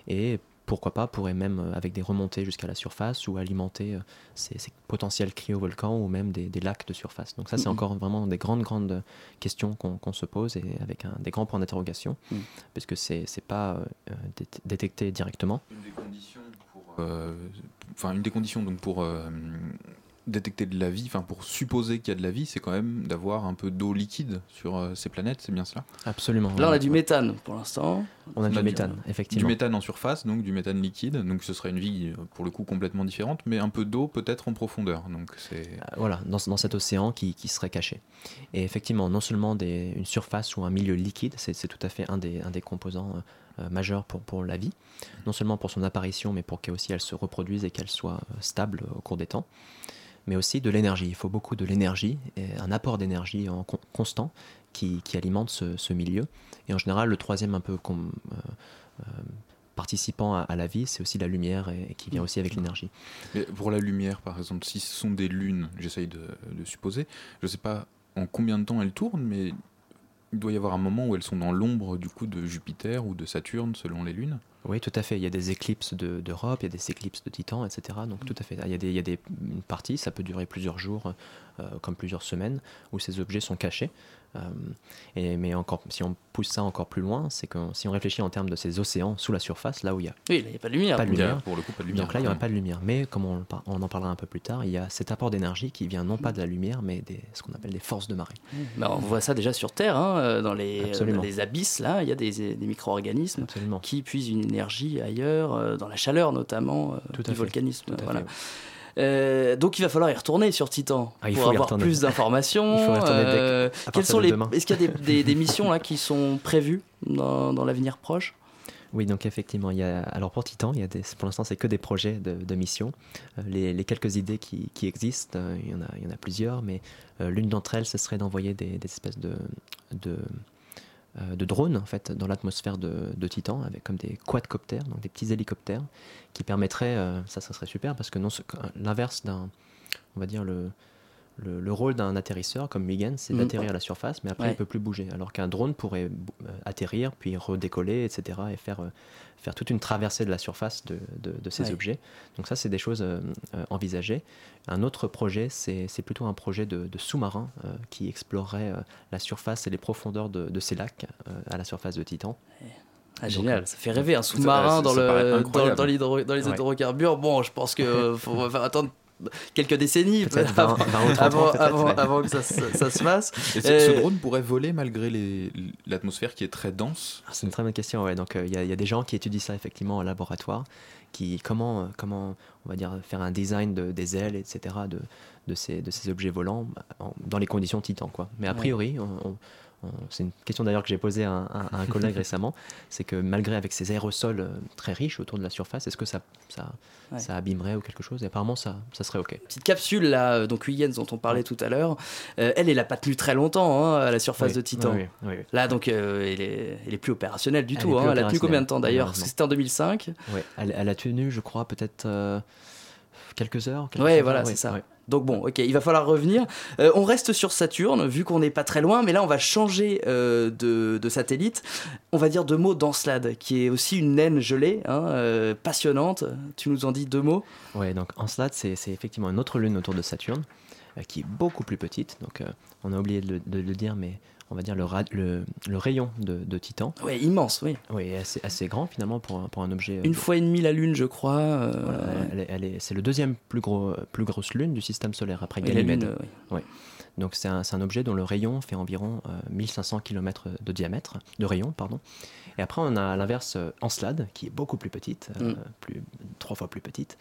et pourquoi pas pourrait même, euh, avec des remontées jusqu'à la surface, ou alimenter euh, ces, ces potentiels cryovolcans ou même des, des lacs de surface. Donc ça, c'est encore vraiment des grandes, grandes questions qu'on qu'on se pose et avec un, des grands points d'interrogation, parce que c'est c'est pas euh, dé- détecté directement. Une des conditions pour, euh, enfin une des conditions donc pour euh, détecter de la vie, enfin pour supposer qu'il y a de la vie, c'est quand même d'avoir un peu d'eau liquide sur euh, ces planètes, c'est bien cela Absolument. Là, on a du méthane pour l'instant. On a du méthane, Du effectivement. méthane en surface, donc du méthane liquide, donc ce serait une vie euh, pour le coup complètement différente, mais un peu d'eau peut-être en profondeur. Donc c'est Euh, voilà, dans, dans cet océan qui, qui serait caché. Et effectivement, non seulement des, une surface ou un milieu liquide, c'est c'est tout à fait un des, un des composants euh, euh, majeurs pour, pour la vie, non seulement pour son apparition, mais pour qu'elle aussi elle se reproduise et qu'elle soit stable au cours des temps, mais aussi de l'énergie. Il faut beaucoup de l'énergie, un apport d'énergie en con- constant qui, qui alimente ce, ce milieu. Et en général, le troisième un peu euh, euh, participant à, à la vie, c'est aussi la lumière et, et qui vient aussi avec l'énergie. Mais pour la lumière, par exemple, si ce sont des lunes, j'essaye de, de supposer, je ne sais pas en combien de temps elles tournent, mais il doit y avoir un moment où elles sont dans l'ombre du coup de Jupiter ou de Saturne, selon les lunes. Oui, tout à fait. Il y a des éclipses de- d'Europe, il y a des éclipses de Titan, etc. Donc tout à fait. Il y a, des, il y a des, une partie, ça peut durer plusieurs jours, euh, comme plusieurs semaines, où ces objets sont cachés. Euh, et, mais encore, si on pousse ça encore plus loin, c'est que si on réfléchit en termes de ces océans sous la surface, là où il y a Oui, là, il n'y a pas de lumière. pas de Il y a, lumière, pour le coup, pas de lumière. donc là, il n'y aurait quand pas de lumière. Mais comme on, on en parlera un peu plus tard, il y a cet apport d'énergie qui vient non pas de la lumière, mais des, ce qu'on appelle des forces de marée. Mais on voit ça déjà sur Terre, hein, euh, dans, les, dans les abysses, là, il y a des, des micro-organismes qui puisent une ailleurs, euh, dans la chaleur notamment, euh, Tout du fait. volcanisme. Tout voilà. Euh, donc il va falloir y retourner sur Titan Ah, il pour avoir plus d'informations. <laughs> Euh, quelles sont les. Est-ce qu'il y a des, des- des <laughs> missions là qui sont prévues dans, dans l'avenir proche? Oui, donc effectivement, il y a, alors pour Titan, il y a des, pour l'instant, c'est que des projets de, de mission. Euh, les, les quelques idées qui, qui existent, il, y en a, il y en a plusieurs, mais l'une d'entre elles, ce serait d'envoyer des, espèces de, de, de drones en fait, dans l'atmosphère de, Titan, avec comme des quadcoptères, donc des petits hélicoptères, qui permettraient, euh, ça, ça serait super, parce que non, l'inverse d'un, on va dire, le, le, le rôle d'un atterrisseur comme Huygens, c'est Mhm. d'atterrir à la surface, mais après Ouais. il peut plus bouger. Alors qu'un drone pourrait euh, atterrir, puis redécoller, etc., et faire, euh, faire toute une traversée de la surface de, de- de ces Ouais. objets. Donc ça, c'est des choses euh, envisagées. Un autre projet, c'est plutôt un projet de, de sous-marin euh, qui explorerait la surface et les profondeurs de, de ces lacs à la surface de Titan. Ah, génial, ça fait rêver un sous-marin dans, le, dans, dans dans les hydrocarbures. Bon, je pense que <laughs> faut faire attendre quelques décennies Peut-être 20, avant, 20 ou 30 ans, avant, peut-être, avant- mais- avant que ça, ça- ça se fasse. Et ce, Euh, ce drone pourrait voler malgré l'atmosphère qui est très dense. Ah, C'est une très bonne question. Ouais. Donc euh, il y, a- il y a des gens qui étudient ça effectivement au laboratoire, qui comment euh, comment on va dire faire un design de- des ailes, etc. de de ces de ces objets volants en- dans les conditions Titan quoi. Mais a priori, on- c'est une question d'ailleurs que j'ai posée à un, à un collègue <laughs> récemment, c'est que malgré avec ces aérosols euh, très riches autour de la surface, est-ce que ça ça, Ouais. ça abîmerait ou quelque chose? Et apparemment ça ça serait ok. petite capsule là, euh, donc Huygens dont on parlait tout à l'heure, euh, elle, elle a pas tenu très longtemps hein, à la surface Oui, de Titan. oui, oui. Là, donc, euh, elle, est, elle est plus opérationnelle du Elle tout. hein. Elle a tenu combien de temps d'ailleurs? C'était en 2005. Ouais, elle, elle a tenu, je crois, peut-être euh, quelques heures. quelques Ouais, heures, voilà, ouais, c'est ça. ouais. Donc bon, ok, il va falloir revenir. Euh, on reste sur Saturne, vu qu'on n'est pas très loin, mais là on va changer euh, de, de satellite. On va dire deux mots d'Encelade, qui est aussi une naine gelée, hein, euh, passionnante. Tu nous en dis deux mots? Ouais, donc Encelade, c'est c'est effectivement une autre lune autour de Saturne, qui est beaucoup plus petite. Donc, on a oublié de le, de le dire, mais on va dire le, ra- le, le rayon de, de Titan. Ouais, immense, oui. Oui, assez, assez grand finalement pour, un- pour un objet. euh, Une fois et demie la Lune, je crois. euh, voilà, elle est- elle est- c'est le deuxième plus, gros, plus grosse lune du système solaire après Oui, Ganymède. Euh, Ouais. Donc c'est un, un objet dont le rayon fait environ euh, 1500 km de diamètre, de rayon, pardon. Et après on a à l'inverse euh, Encelade, qui est beaucoup plus petite, euh, Mm. plus, trois fois plus petite,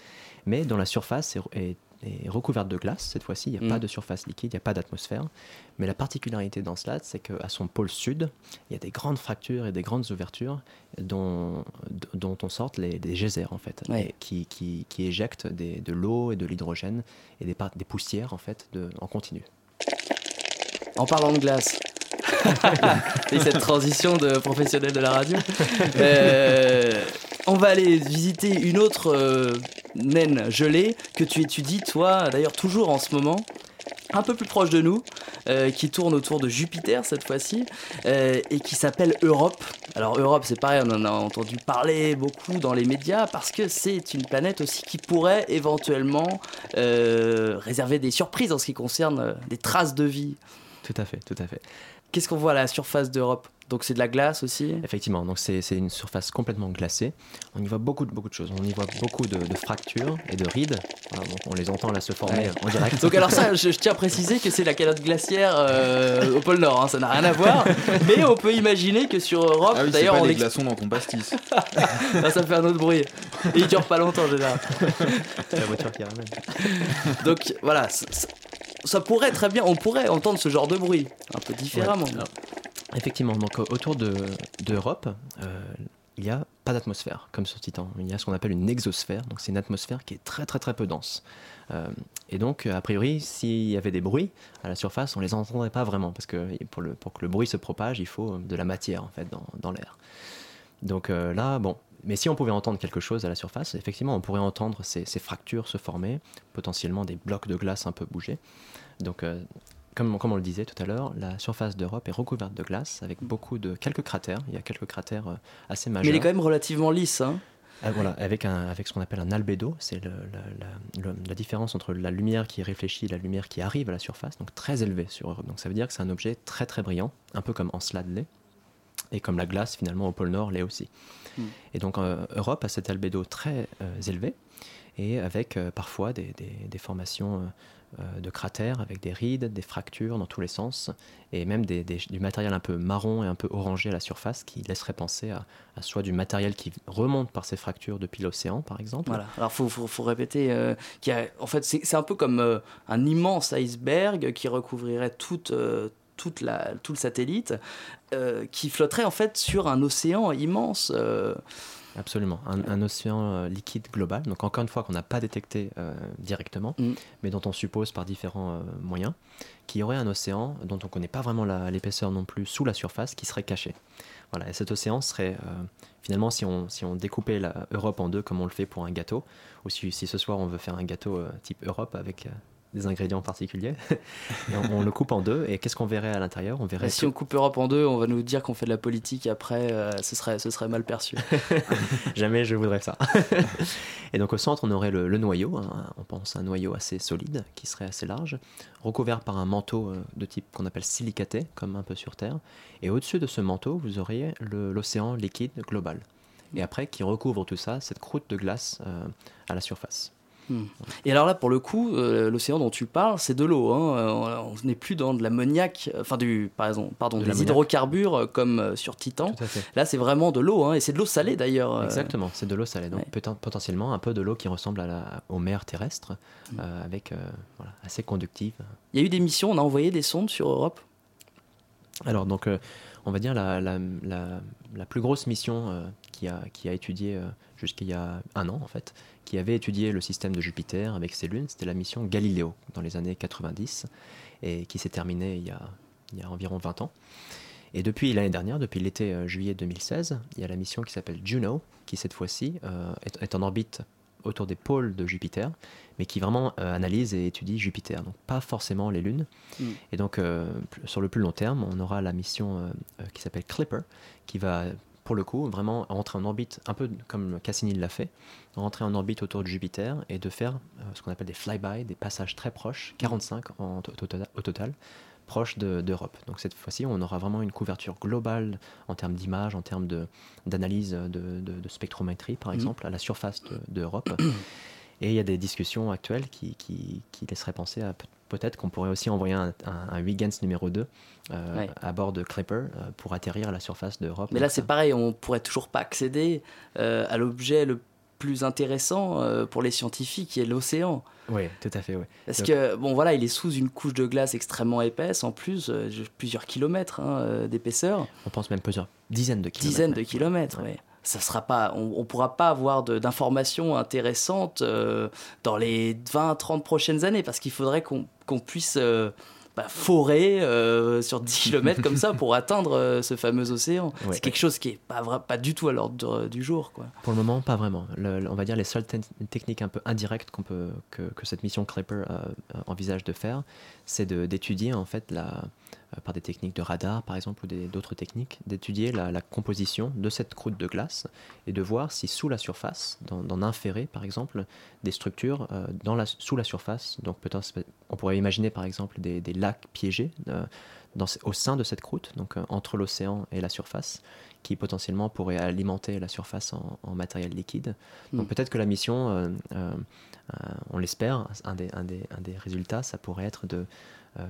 mais dont la surface est, est- est recouverte de glace cette fois-ci. Il n'y a Mm. pas de surface liquide, il n'y a pas d'atmosphère. Mais la particularité d'Encelade, c'est qu'à son pôle sud, il y a des grandes fractures et des grandes ouvertures dont, dont on sort les, des geysers en fait, Ouais. et qui, qui, qui éjectent des- de l'eau et de l'hydrogène et des, des poussières en fait de, en continu. En parlant de glace. Et cette transition de professionnel de la radio. Euh, on va aller visiter une autre euh, naine gelée que tu étudies, toi, d'ailleurs toujours en ce moment, un peu plus proche de nous, euh, qui tourne autour de Jupiter cette fois-ci, et qui s'appelle Europe. Alors Europe, c'est pareil, on en a entendu parler beaucoup dans les médias, parce que c'est une planète aussi qui pourrait éventuellement réserver des surprises en ce qui concerne des traces de vie. Tout à fait, tout à fait. Qu'est-ce qu'on voit à la surface d'Europe? Donc c'est de la glace aussi? Effectivement, donc c'est c'est une surface complètement glacée. On y voit beaucoup de, beaucoup de choses. On y voit beaucoup de, de fractures et de rides. Voilà, donc on les entend là se former Ouais. en direct. Donc alors ça, je, je tiens à préciser que c'est la calotte glaciaire euh, au pôle Nord, hein, ça n'a rien à voir. <laughs> Mais on peut imaginer que sur Europe, Ah oui, d'ailleurs, pas on les ex- glaçons dans ton pastis. <laughs> Ah, ça fait un autre bruit. Et il dure pas longtemps général. C'est la voiture qui ramène. Donc voilà, ça pourrait très bien, on pourrait entendre ce genre de bruit, un peu différemment. Effectivement, donc euh, autour de d'Europe, euh, il n'y a pas d'atmosphère comme sur Titan. Il y a ce qu'on appelle une exosphère, donc c'est une atmosphère qui est très très très peu dense. Euh, et donc, a priori, s'il y avait des bruits à la surface, on les entendrait pas vraiment parce que pour, le, pour que le bruit se propage, il faut de la matière en fait dans, dans l'air. Donc euh, là, bon. Mais si on pouvait entendre quelque chose à la surface, effectivement, on pourrait entendre ces, ces fractures se former, potentiellement des blocs de glace un peu bouger. Donc, euh, comme, comme on le disait tout à l'heure, la surface d'Europe est recouverte de glace avec beaucoup de quelques cratères. Il y a quelques cratères euh, assez Mais majeurs. il est quand même relativement lisse. Hein. Ah, voilà, avec, un, avec ce qu'on appelle un albédo, c'est la, différence entre la lumière qui est réfléchie et la lumière qui arrive à la surface, donc très élevée sur Europe. Donc ça veut dire que c'est un objet très très brillant, un peu comme Encelade l'est, et comme la glace finalement au pôle Nord l'est aussi. Mm. Et donc euh, Europe a cet albédo très euh, élevé, et avec euh, parfois des, des- des formations euh, euh, de cratères avec des rides, des fractures dans tous les sens, et même des- du matériel un peu marron et un peu orangé à la surface qui laisserait penser à, à soit du matériel qui remonte par ces fractures depuis l'océan, par exemple. Voilà. Alors faut, faut, faut répéter qu'il en fait, c'est un peu comme un immense iceberg qui recouvrirait toute, toute la, tout le satellite, euh, qui flotterait en fait sur un océan immense. euh, Absolument, un, un océan euh, liquide global, donc encore une fois qu'on n'a pas détecté directement, Mm. mais dont on suppose par différents moyens, qu'il y aurait un océan dont on ne connaît pas vraiment l'épaisseur non plus sous la surface, qui serait caché. Voilà, et cet océan serait finalement, si on, si on découpait la Europe en deux comme on le fait pour un gâteau, ou si, si ce soir on veut faire un gâteau type Europe avec des ingrédients particuliers, <laughs> et on, on le coupe en deux, et qu'est-ce qu'on verrait à l'intérieur? On verrait Et si tout- on coupe Europe en deux, on va nous dire qu'on fait de la politique après, euh, ce, serait, ce serait mal perçu. <laughs> Jamais je voudrais ça. <laughs> et donc au centre, on aurait le, le noyau, hein, on pense à un noyau assez solide, qui serait assez large, recouvert par un manteau euh, de type qu'on appelle silicaté, comme un peu sur Terre. Et au-dessus de ce manteau, vous auriez l'océan liquide global. Et après, qui recouvre tout ça, cette croûte de glace euh, à la surface. Et alors là, pour le coup, euh, l'océan dont tu parles, c'est de l'eau. hein. Euh, On n'est plus dans de l'ammoniac, euh, enfin du, pardon, De des hydrocarbures comme sur Titan. Là, c'est vraiment de l'eau, hein, et c'est de l'eau salée d'ailleurs. Exactement, c'est de l'eau salée. Donc potentiellement un peu de l'eau qui ressemble à la, aux mers terrestres, euh, avec euh, voilà, assez conductive. Il y a eu des missions, on a envoyé des sondes sur Europe? Alors, donc, on va dire la, la, la, plus grosse mission qui, a, qui a étudié jusqu'il y a un an, en fait, qui avait étudié le système de Jupiter avec ses lunes, c'était la mission Galileo dans les années 90 et qui s'est terminée il y, a, il y a environ 20 ans. Et depuis l'année dernière, depuis l'été euh, juillet 2016, il y a la mission qui s'appelle Juno, qui cette fois-ci euh, est, est en orbite autour des pôles de Jupiter, mais qui vraiment euh, analyse et étudie Jupiter, donc pas forcément les lunes. Mm. Et donc, sur le plus long terme, on aura la mission qui s'appelle Clipper, qui va, pour le coup, vraiment rentrer en orbite, un peu comme Cassini l'a fait, rentrer en orbite autour de Jupiter et de faire euh, ce qu'on appelle des flyby, des passages très proches, 45 en, to- tota- au total, proches de- d'Europe. Donc cette fois-ci, on aura vraiment une couverture globale en termes d'image, en termes d'analyse de, de- de spectrométrie, par Mhm. exemple, à la surface de- d'Europe. Et il y a des discussions actuelles qui, qui, qui laisseraient penser à peut- peut-être qu'on pourrait aussi envoyer un, un, un Huygens numéro 2 euh, Ouais. à bord de Clipper euh, pour atterrir à la surface d'Europe. Mais là, c'est pareil, on pourrait toujours pas accéder euh, à l'objet le plus intéressant euh, pour les scientifiques, qui est l'océan. Oui, tout à fait, oui. Parce Donc- que, bon, voilà, il est sous une couche de glace extrêmement épaisse, en plus, euh, plusieurs kilomètres hein, euh, d'épaisseur. On pense même plusieurs dizaines de kilomètres. Dizaines de kilomètres, oui. Ça sera pas, on, on pourra pas avoir d'informations intéressantes euh, dans les 20-30 prochaines années, parce qu'il faudrait qu'on puisse euh, bah, forer euh, sur 10 km comme ça pour atteindre ce fameux océan. Ouais. C'est quelque chose qui est pas, pas du tout à l'ordre du jour, quoi. Pour le moment, pas vraiment. Le- le- on va dire les seules te- techniques un peu indirectes qu'on peut, que, que cette mission Clipper envisage de faire, c'est d'étudier en fait la, par des techniques de radar par exemple ou d'autres techniques, d'étudier la, la composition de cette croûte de glace et de voir si sous la surface, d'en inférer par exemple des structures euh, dans la, sous la surface. Donc peut-être on pourrait imaginer par exemple des, des lacs piégés euh, dans, au sein de cette croûte, donc euh, entre l'océan et la surface, qui potentiellement pourraient alimenter la surface en, en matériel liquide. Donc Mm. peut-être que la mission, euh, euh, euh, on l'espère, un des, un, des, un des résultats, ça pourrait être de euh,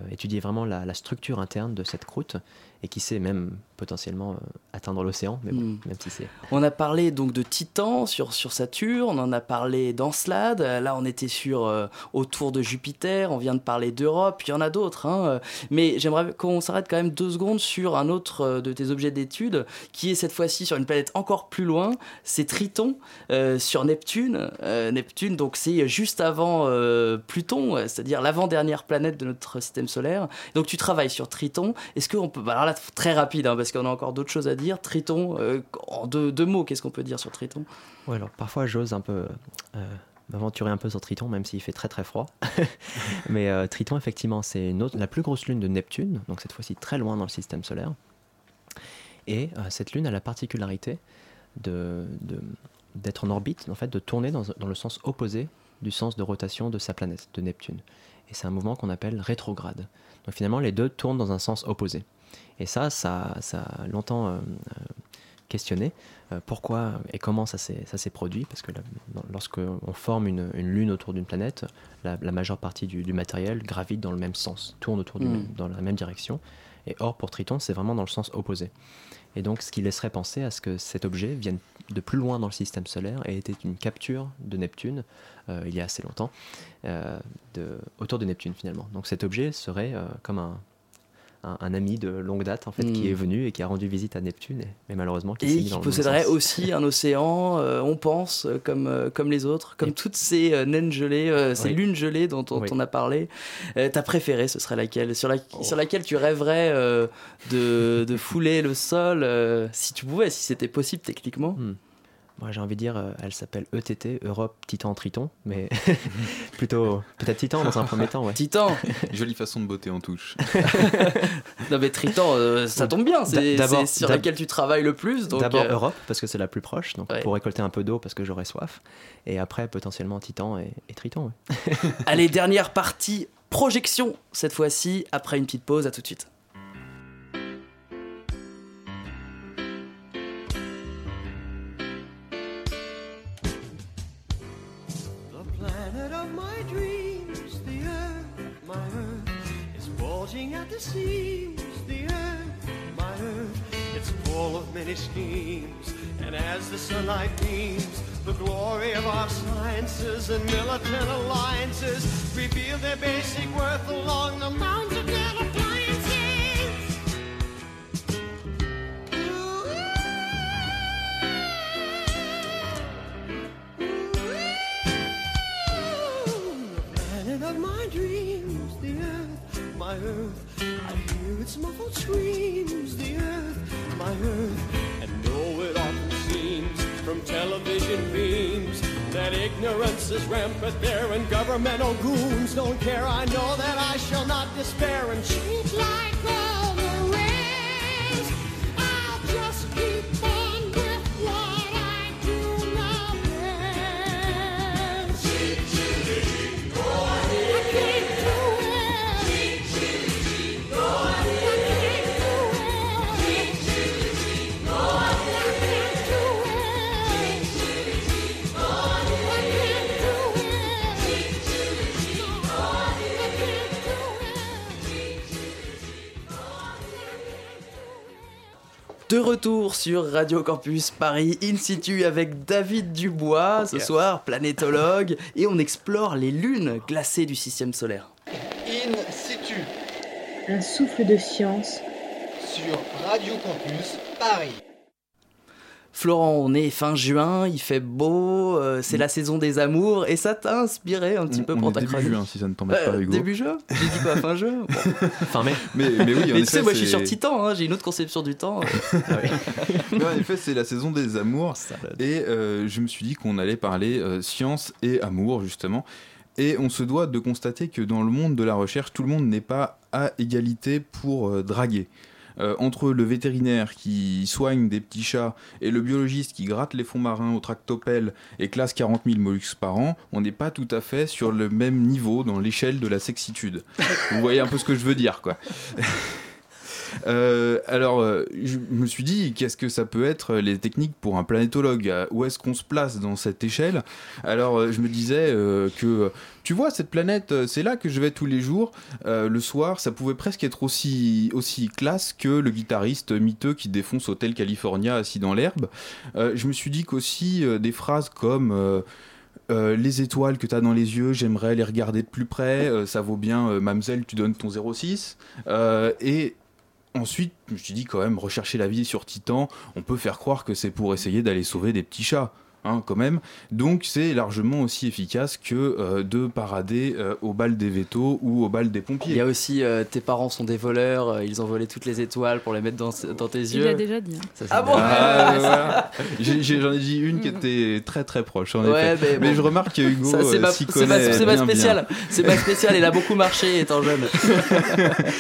étudier vraiment la, la structure interne de cette croûte et qui sait même potentiellement euh, atteindre l'océan, mais bon, Mm. même si c'est... On a parlé donc de Titan sur, sur Saturne, on en a parlé d'Encelade, là on était sur euh, autour de Jupiter, on vient de parler d'Europe, il y en a d'autres. hein, euh, mais j'aimerais qu'on s'arrête quand même deux secondes sur un autre de tes objets d'étude, qui est cette fois-ci sur une planète encore plus loin, c'est Triton, euh, sur Neptune. Euh, Neptune, donc c'est juste avant Pluton, c'est-à-dire l'avant-dernière planète de notre système solaire. Donc tu travailles sur Triton. Est-ce qu'on peut... bah, alors là, très rapide, hein, parce qu'on a encore d'autres choses à dire. Triton, euh, en deux, deux mots, qu'est-ce qu'on peut dire sur Triton? Ouais, alors parfois j'ose un peu euh, m'aventurer un peu sur Triton, même s'il fait très très froid. <laughs> Mais euh, Triton, effectivement, c'est la plus grosse lune de Neptune, donc cette fois-ci très loin dans le système solaire. Et cette lune a la particularité de, de- d'être en orbite, en fait, de tourner dans, dans le sens opposé du sens de rotation de sa planète, de Neptune. Et c'est un mouvement qu'on appelle rétrograde. Donc finalement, les deux tournent dans un sens opposé. Et ça, ça, ça a longtemps euh, euh, questionné euh, pourquoi et comment ça s'est produit, parce que lorsque on forme une, une lune autour d'une planète, la, la, majeure partie du, du, matériel gravite dans le même sens, tourne autour du Mm. même- dans la même direction. Et or, pour Triton, c'est vraiment dans le sens opposé. Et donc, ce qui laisserait penser à ce que cet objet vienne de plus loin dans le système solaire et était une capture de Neptune, euh, il y a assez longtemps, euh, de, autour de Neptune finalement. Donc cet objet serait euh, comme un, un, un ami de longue date en fait qui Mm. est venu et qui a rendu visite à Neptune, et, mais malheureusement qui Et qui posséderait aussi <laughs> un océan, euh, on pense, euh, comme, euh, comme les autres, comme toutes ces euh, naines gelées, ces Oui. lunes gelées dont, dont Oui. on a parlé. Ta préférée, ce serait laquelle? Sur, la, Oh. sur laquelle tu rêverais de, de <laughs> fouler le sol, si tu pouvais, si c'était possible techniquement? Hmm. Moi j'ai envie de dire, euh, elle s'appelle ETT, Europe Titan Triton, mais <laughs> plutôt peut-être Titan dans un premier temps. Ouais. Titan <laughs> Jolie façon de botter en touche. <laughs> Non mais Triton, euh, ça tombe bien, c'est sur laquelle tu travailles le plus. D'abord euh, Europe parce que c'est la plus proche, donc Ouais. pour récolter un peu d'eau parce que j'aurais soif, et après potentiellement Titan et, et Triton. ouais. Allez, dernière partie, projection cette fois-ci, après une petite pause, à tout de suite. At the seams. The earth, my earth, it's full of many schemes. And as the sunlight beams, the glory of our sciences and militant alliances reveal their basic worth along the mountain its muffled the earth, my earth. And know it often seems from television beams that ignorance is rampant there and governmental goons don't care. I know that I shall not despair and cheat like all retour sur Radio Campus Paris in situ avec David Dubois ce Yes. soir, planétologue, et on explore les lunes glacées du système solaire. In situ Un souffle de science sur Radio Campus Paris. Florent, on est fin juin, il fait beau, euh, c'est la saison des amours, et ça t'a inspiré un petit On- peu on pour est ta début chronique juin, si ça ne t'embête Euh, pas, Hugo. Début juin? J'ai dit quoi, fin juin? Bon. <laughs> Fin mai. Mais, mais oui, en Mais tu sais, moi je suis sur Titan, hein, j'ai une autre conception du temps. <laughs> Ouais, <laughs> en effet, c'est la saison des amours. Et euh, je me suis dit qu'on allait parler euh, science et amour, justement. Et on se doit de constater que dans le monde de la recherche, tout le monde n'est pas à égalité pour euh, draguer. Euh, entre le vétérinaire qui soigne des petits chats et le biologiste qui gratte les fonds marins au tractopelle et classe 40 000 mollusques par an, on n'est pas tout à fait sur le même niveau dans l'échelle de la sexitude. Vous voyez un peu ce que je veux dire, quoi. <laughs> Euh, alors, euh, je me suis dit, qu'est-ce que ça peut être euh, les techniques pour un planétologue? Où est-ce qu'on se place dans cette échelle? Alors, je me disais que, tu vois, cette planète, c'est là que je vais tous les jours. Le soir, ça pouvait presque être aussi, aussi classe que le guitariste miteux qui défonce Hotel California assis dans l'herbe. Je me suis dit qu'aussi des phrases comme... les étoiles que tu as dans les yeux, j'aimerais les regarder de plus près. ça vaut bien, Mamselle, tu donnes ton 06. Euh, et ensuite, je me suis quand même, rechercher la vie sur Titan, on peut faire croire que c'est pour essayer d'aller sauver des petits chats. Hein, quand même. Donc c'est largement aussi efficace que euh, de parader euh, au bal des vétos ou au bal des Il pompiers. y a aussi euh, tes parents sont des voleurs, euh, ils ont volé toutes les étoiles pour les mettre dans, dans tes Il yeux. l'a déjà dit. hein. Ça, Ah bon voilà. <laughs> J'ai- J'en ai, dit une qui était très très proche en Ouais, effet. mais bon. je remarque que Hugo c'est euh, s'y c'est ma- connaît c'est ma spéciale. Il a beaucoup marché étant jeune. <laughs>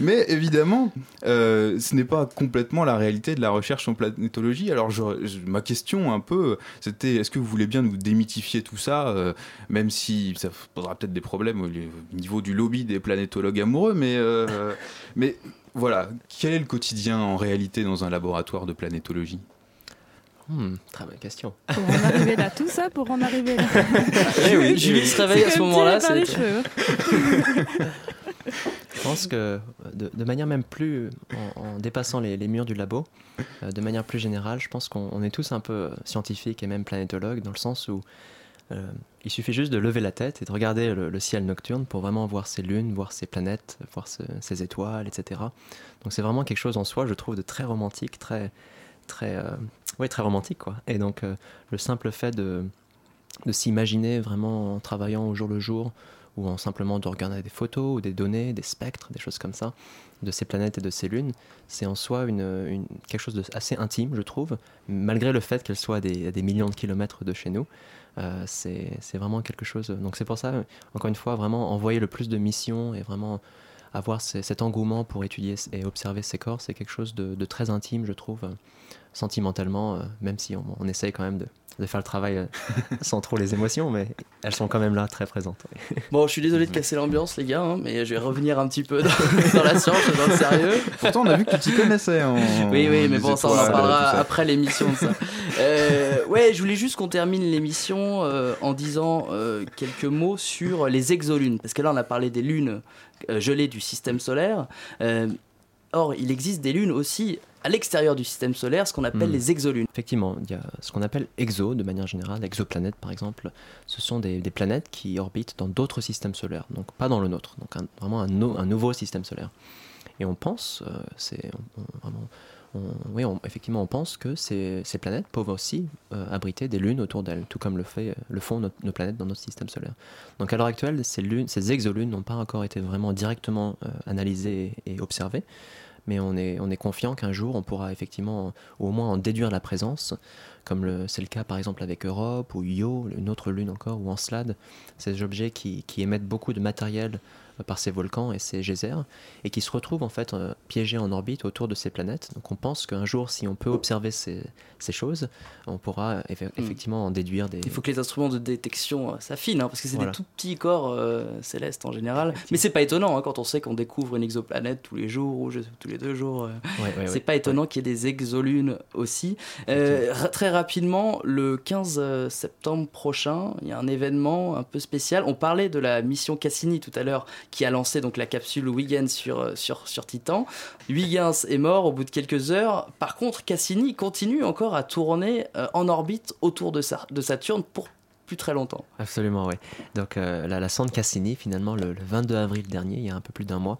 Mais évidemment, euh, ce n'est pas complètement la réalité de la recherche en planétologie. Alors, je- je- ma question un peu, c'était est-ce que vous voulez bien nous démythifier tout ça, euh, même si ça posera peut-être des problèmes au au niveau du lobby des planétologues amoureux, mais, euh, <laughs> mais voilà, quel est le quotidien en réalité dans un laboratoire de planétologie? Hmm, très bonne question. Pour en arriver là, tout ça pour en arriver là. Eh oui, Julie se réveille à ce moment-là. <laughs> <laughs> Je pense que de, de manière même plus, en, dépassant les, murs du labo, euh, de manière plus générale, je pense qu'on on est tous un peu euh, scientifiques et même planétologues dans le sens où euh, il suffit juste de lever la tête et de regarder le, ciel nocturne pour vraiment voir ces lunes, voir ces planètes, voir ce- ces étoiles, etc. Donc c'est vraiment quelque chose en soi, je trouve, de très romantique, très, très, euh, très romantique, quoi. Et donc euh, le simple fait de s'imaginer vraiment en travaillant au jour le jour ou en simplement de regarder des photos ou des données, des spectres, des choses comme ça, de ces planètes et de ces lunes, c'est en soi une, quelque chose d'assez intime, je trouve, malgré le fait qu'elles soient à des, des millions de kilomètres de chez nous. Euh, c'est vraiment quelque chose. Donc c'est pour ça, encore une fois, vraiment envoyer le plus de missions et vraiment avoir ces- cet engouement pour étudier et observer ces corps, c'est quelque chose de, de très intime, je trouve, euh, sentimentalement, euh, même si on, on essaye quand même de, de faire le travail euh, <laughs> sans trop les émotions, mais elles sont quand même là, très présentes. oui. <laughs> Bon, je suis désolé de casser l'ambiance, les gars, hein, mais je vais revenir un petit peu dans, <laughs> dans la science, dans le sérieux. Pourtant, on a vu que tu t'y connaissais en. Oui, oui, mais bon, ça, on en parlera après l'émission de ça. Euh, ouais, je voulais juste qu'on termine l'émission euh, en disant euh, quelques mots sur les exolunes. Parce que là, on a parlé des lunes euh, gelées du système solaire. Euh, or, il existe des lunes aussi à l'extérieur du système solaire, ce qu'on appelle Hmm. les exolunes. Effectivement, il y a ce qu'on appelle exo de manière générale, exoplanètes par exemple. Ce sont des, des planètes qui orbitent dans d'autres systèmes solaires, donc pas dans le nôtre, donc un- vraiment un, no- un nouveau système solaire. Et on pense, euh, c'est vraiment, oui, effectivement, on pense que ces, planètes peuvent aussi euh, abriter des lunes autour d'elles, tout comme le, fait, le font nos, planètes dans notre système solaire. Donc à l'heure actuelle, ces, lunes, ces exolunes n'ont pas encore été vraiment directement euh, analysées et observées, mais on est, on est confiant qu'un jour on pourra effectivement au moins en déduire la présence, comme c'est le cas par exemple avec Europe ou Io, une autre lune encore, ou Encelade, ces objets qui, qui émettent beaucoup de matériel euh, par ces volcans et ces geysers, et qui se retrouvent en fait euh, piégés en orbite autour de ces planètes. Donc on pense qu'un jour, si on peut observer ces, ces choses, on pourra eff- effectivement en déduire des... Il faut que les instruments de détection euh, s'affinent, hein, parce que c'est Voilà. des tout petits corps euh, célestes en général. Mais c'est pas étonnant hein, quand on sait qu'on découvre une exoplanète tous les jours ou je- tous les deux jours. euh, Ouais, ouais, c'est ouais. pas étonnant qu'il y ait des exolunes aussi. Euh, très rapidement, le 15 septembre prochain, il y a un événement un peu spécial. On parlait de la mission Cassini tout à l'heure, qui a lancé donc la capsule Huygens sur, euh, sur, sur Titan. Huygens est mort au bout de quelques heures. Par contre, Cassini continue encore à tourner euh, en orbite autour de, Sa- de Saturne pour plus très longtemps. Absolument, oui. Donc euh, la, sonde Cassini, finalement, le, le 22 avril dernier, il y a un peu plus d'un mois,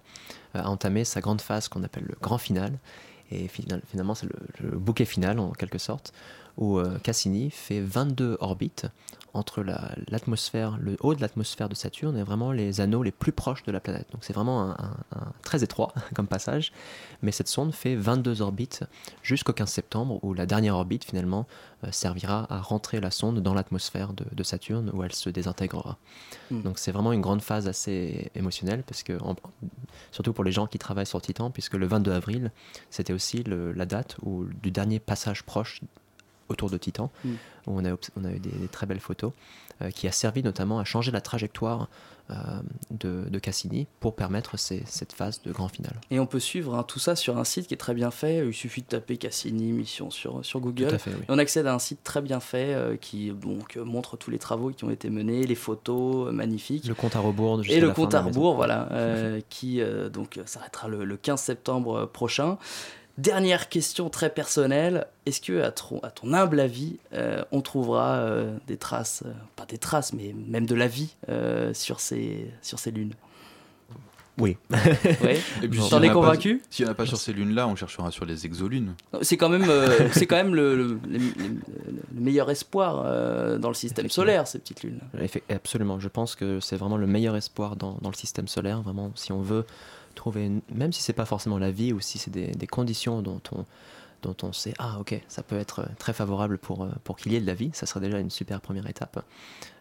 a entamé sa grande phase qu'on appelle le grand final. Et final- finalement, c'est le bouquet final, en quelque sorte, où euh, Cassini fait 22 orbites entre la- l'atmosphère, le haut de l'atmosphère de Saturne et vraiment les anneaux les plus proches de la planète. Donc c'est vraiment un, un- un très étroit <laughs> comme passage. Mais cette sonde fait 22 orbites jusqu'au 15 septembre, où la dernière orbite, finalement, euh, servira à rentrer la sonde dans l'atmosphère de, de Saturne, où elle se désintégrera. Mm. Donc c'est vraiment une grande phase assez émotionnelle, parce que, en- surtout pour les gens qui travaillent sur Titan, puisque le 22 avril, c'était aussi le- la date où, du dernier passage proche autour de Titan, Mm. où on a, obs- on a eu des, des très belles photos, euh, qui a servi notamment à changer la trajectoire euh, de, de Cassini pour permettre ces- cette phase de grand final. Et on peut suivre hein, tout ça sur un site qui est très bien fait. Il suffit de taper Cassini mission sur, sur Google. Tout à fait, oui. Et on accède à un site très bien fait euh, qui donc, montre tous les travaux qui ont été menés, les photos magnifiques. Le compte à rebours Et le compte à rebours, voilà, qui donc s'arrêtera le, le 15 septembre prochain. Dernière question très personnelle, est-ce que à ton, à ton humble avis, euh, on trouvera euh, des traces, euh, pas des traces, mais même de la vie euh, sur, ces, sur ces lunes? Oui. <laughs> Ouais. Et puis, T'en en es convaincu? S'il n'y en a pas sur ces lunes-là, on cherchera sur les exolunes. C'est quand même, euh, <laughs> c'est quand même le, le- le- le meilleur espoir euh, dans le système solaire, ces petites lunes. Absolument, je pense que c'est vraiment le meilleur espoir dans, dans le système solaire. Vraiment, si on veut même si c'est pas forcément la vie ou si c'est des, conditions dont on, sait, ah ok, ça peut être très favorable pour, euh, pour qu'il y ait de la vie, ça serait déjà une super première étape.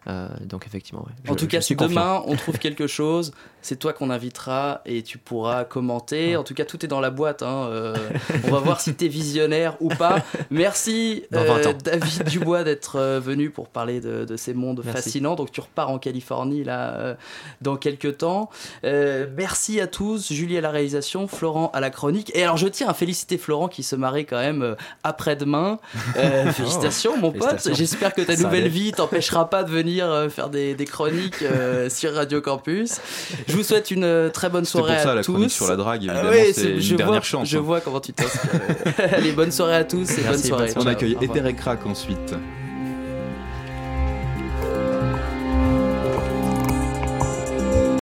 Euh, donc effectivement, ouais, En tout cas, si demain on trouve <laughs> quelque chose, c'est toi qu'on invitera et tu pourras commenter. En tout cas, tout est dans la boîte. hein, euh, on va voir si t'es visionnaire ou pas. Merci Dans 20 ans. David Dubois d'être euh, venu pour parler de, de ces mondes Merci. fascinants. Donc tu repars en Californie là euh, dans quelques temps. Euh, merci à tous, Julie à la réalisation, Florent à la chronique. Et alors je tiens à féliciter Florent qui se marie quand même euh, après-demain. Euh, <laughs> félicitations mon pote. J'espère que ta Ça nouvelle allait. vie t'empêchera pas de venir euh, faire des, des chroniques euh, <laughs> sur Radio Campus. Je vous souhaite une euh, très bonne pour soirée ça, à la tous. chronique sur la drague, évidemment, ouais, c'est une je dernière vois, chance, Je hein. vois comment tu t'inspires. <laughs> Allez, bonne soirée à tous et bonne soirée. On accueille. Ether et Crack ensuite.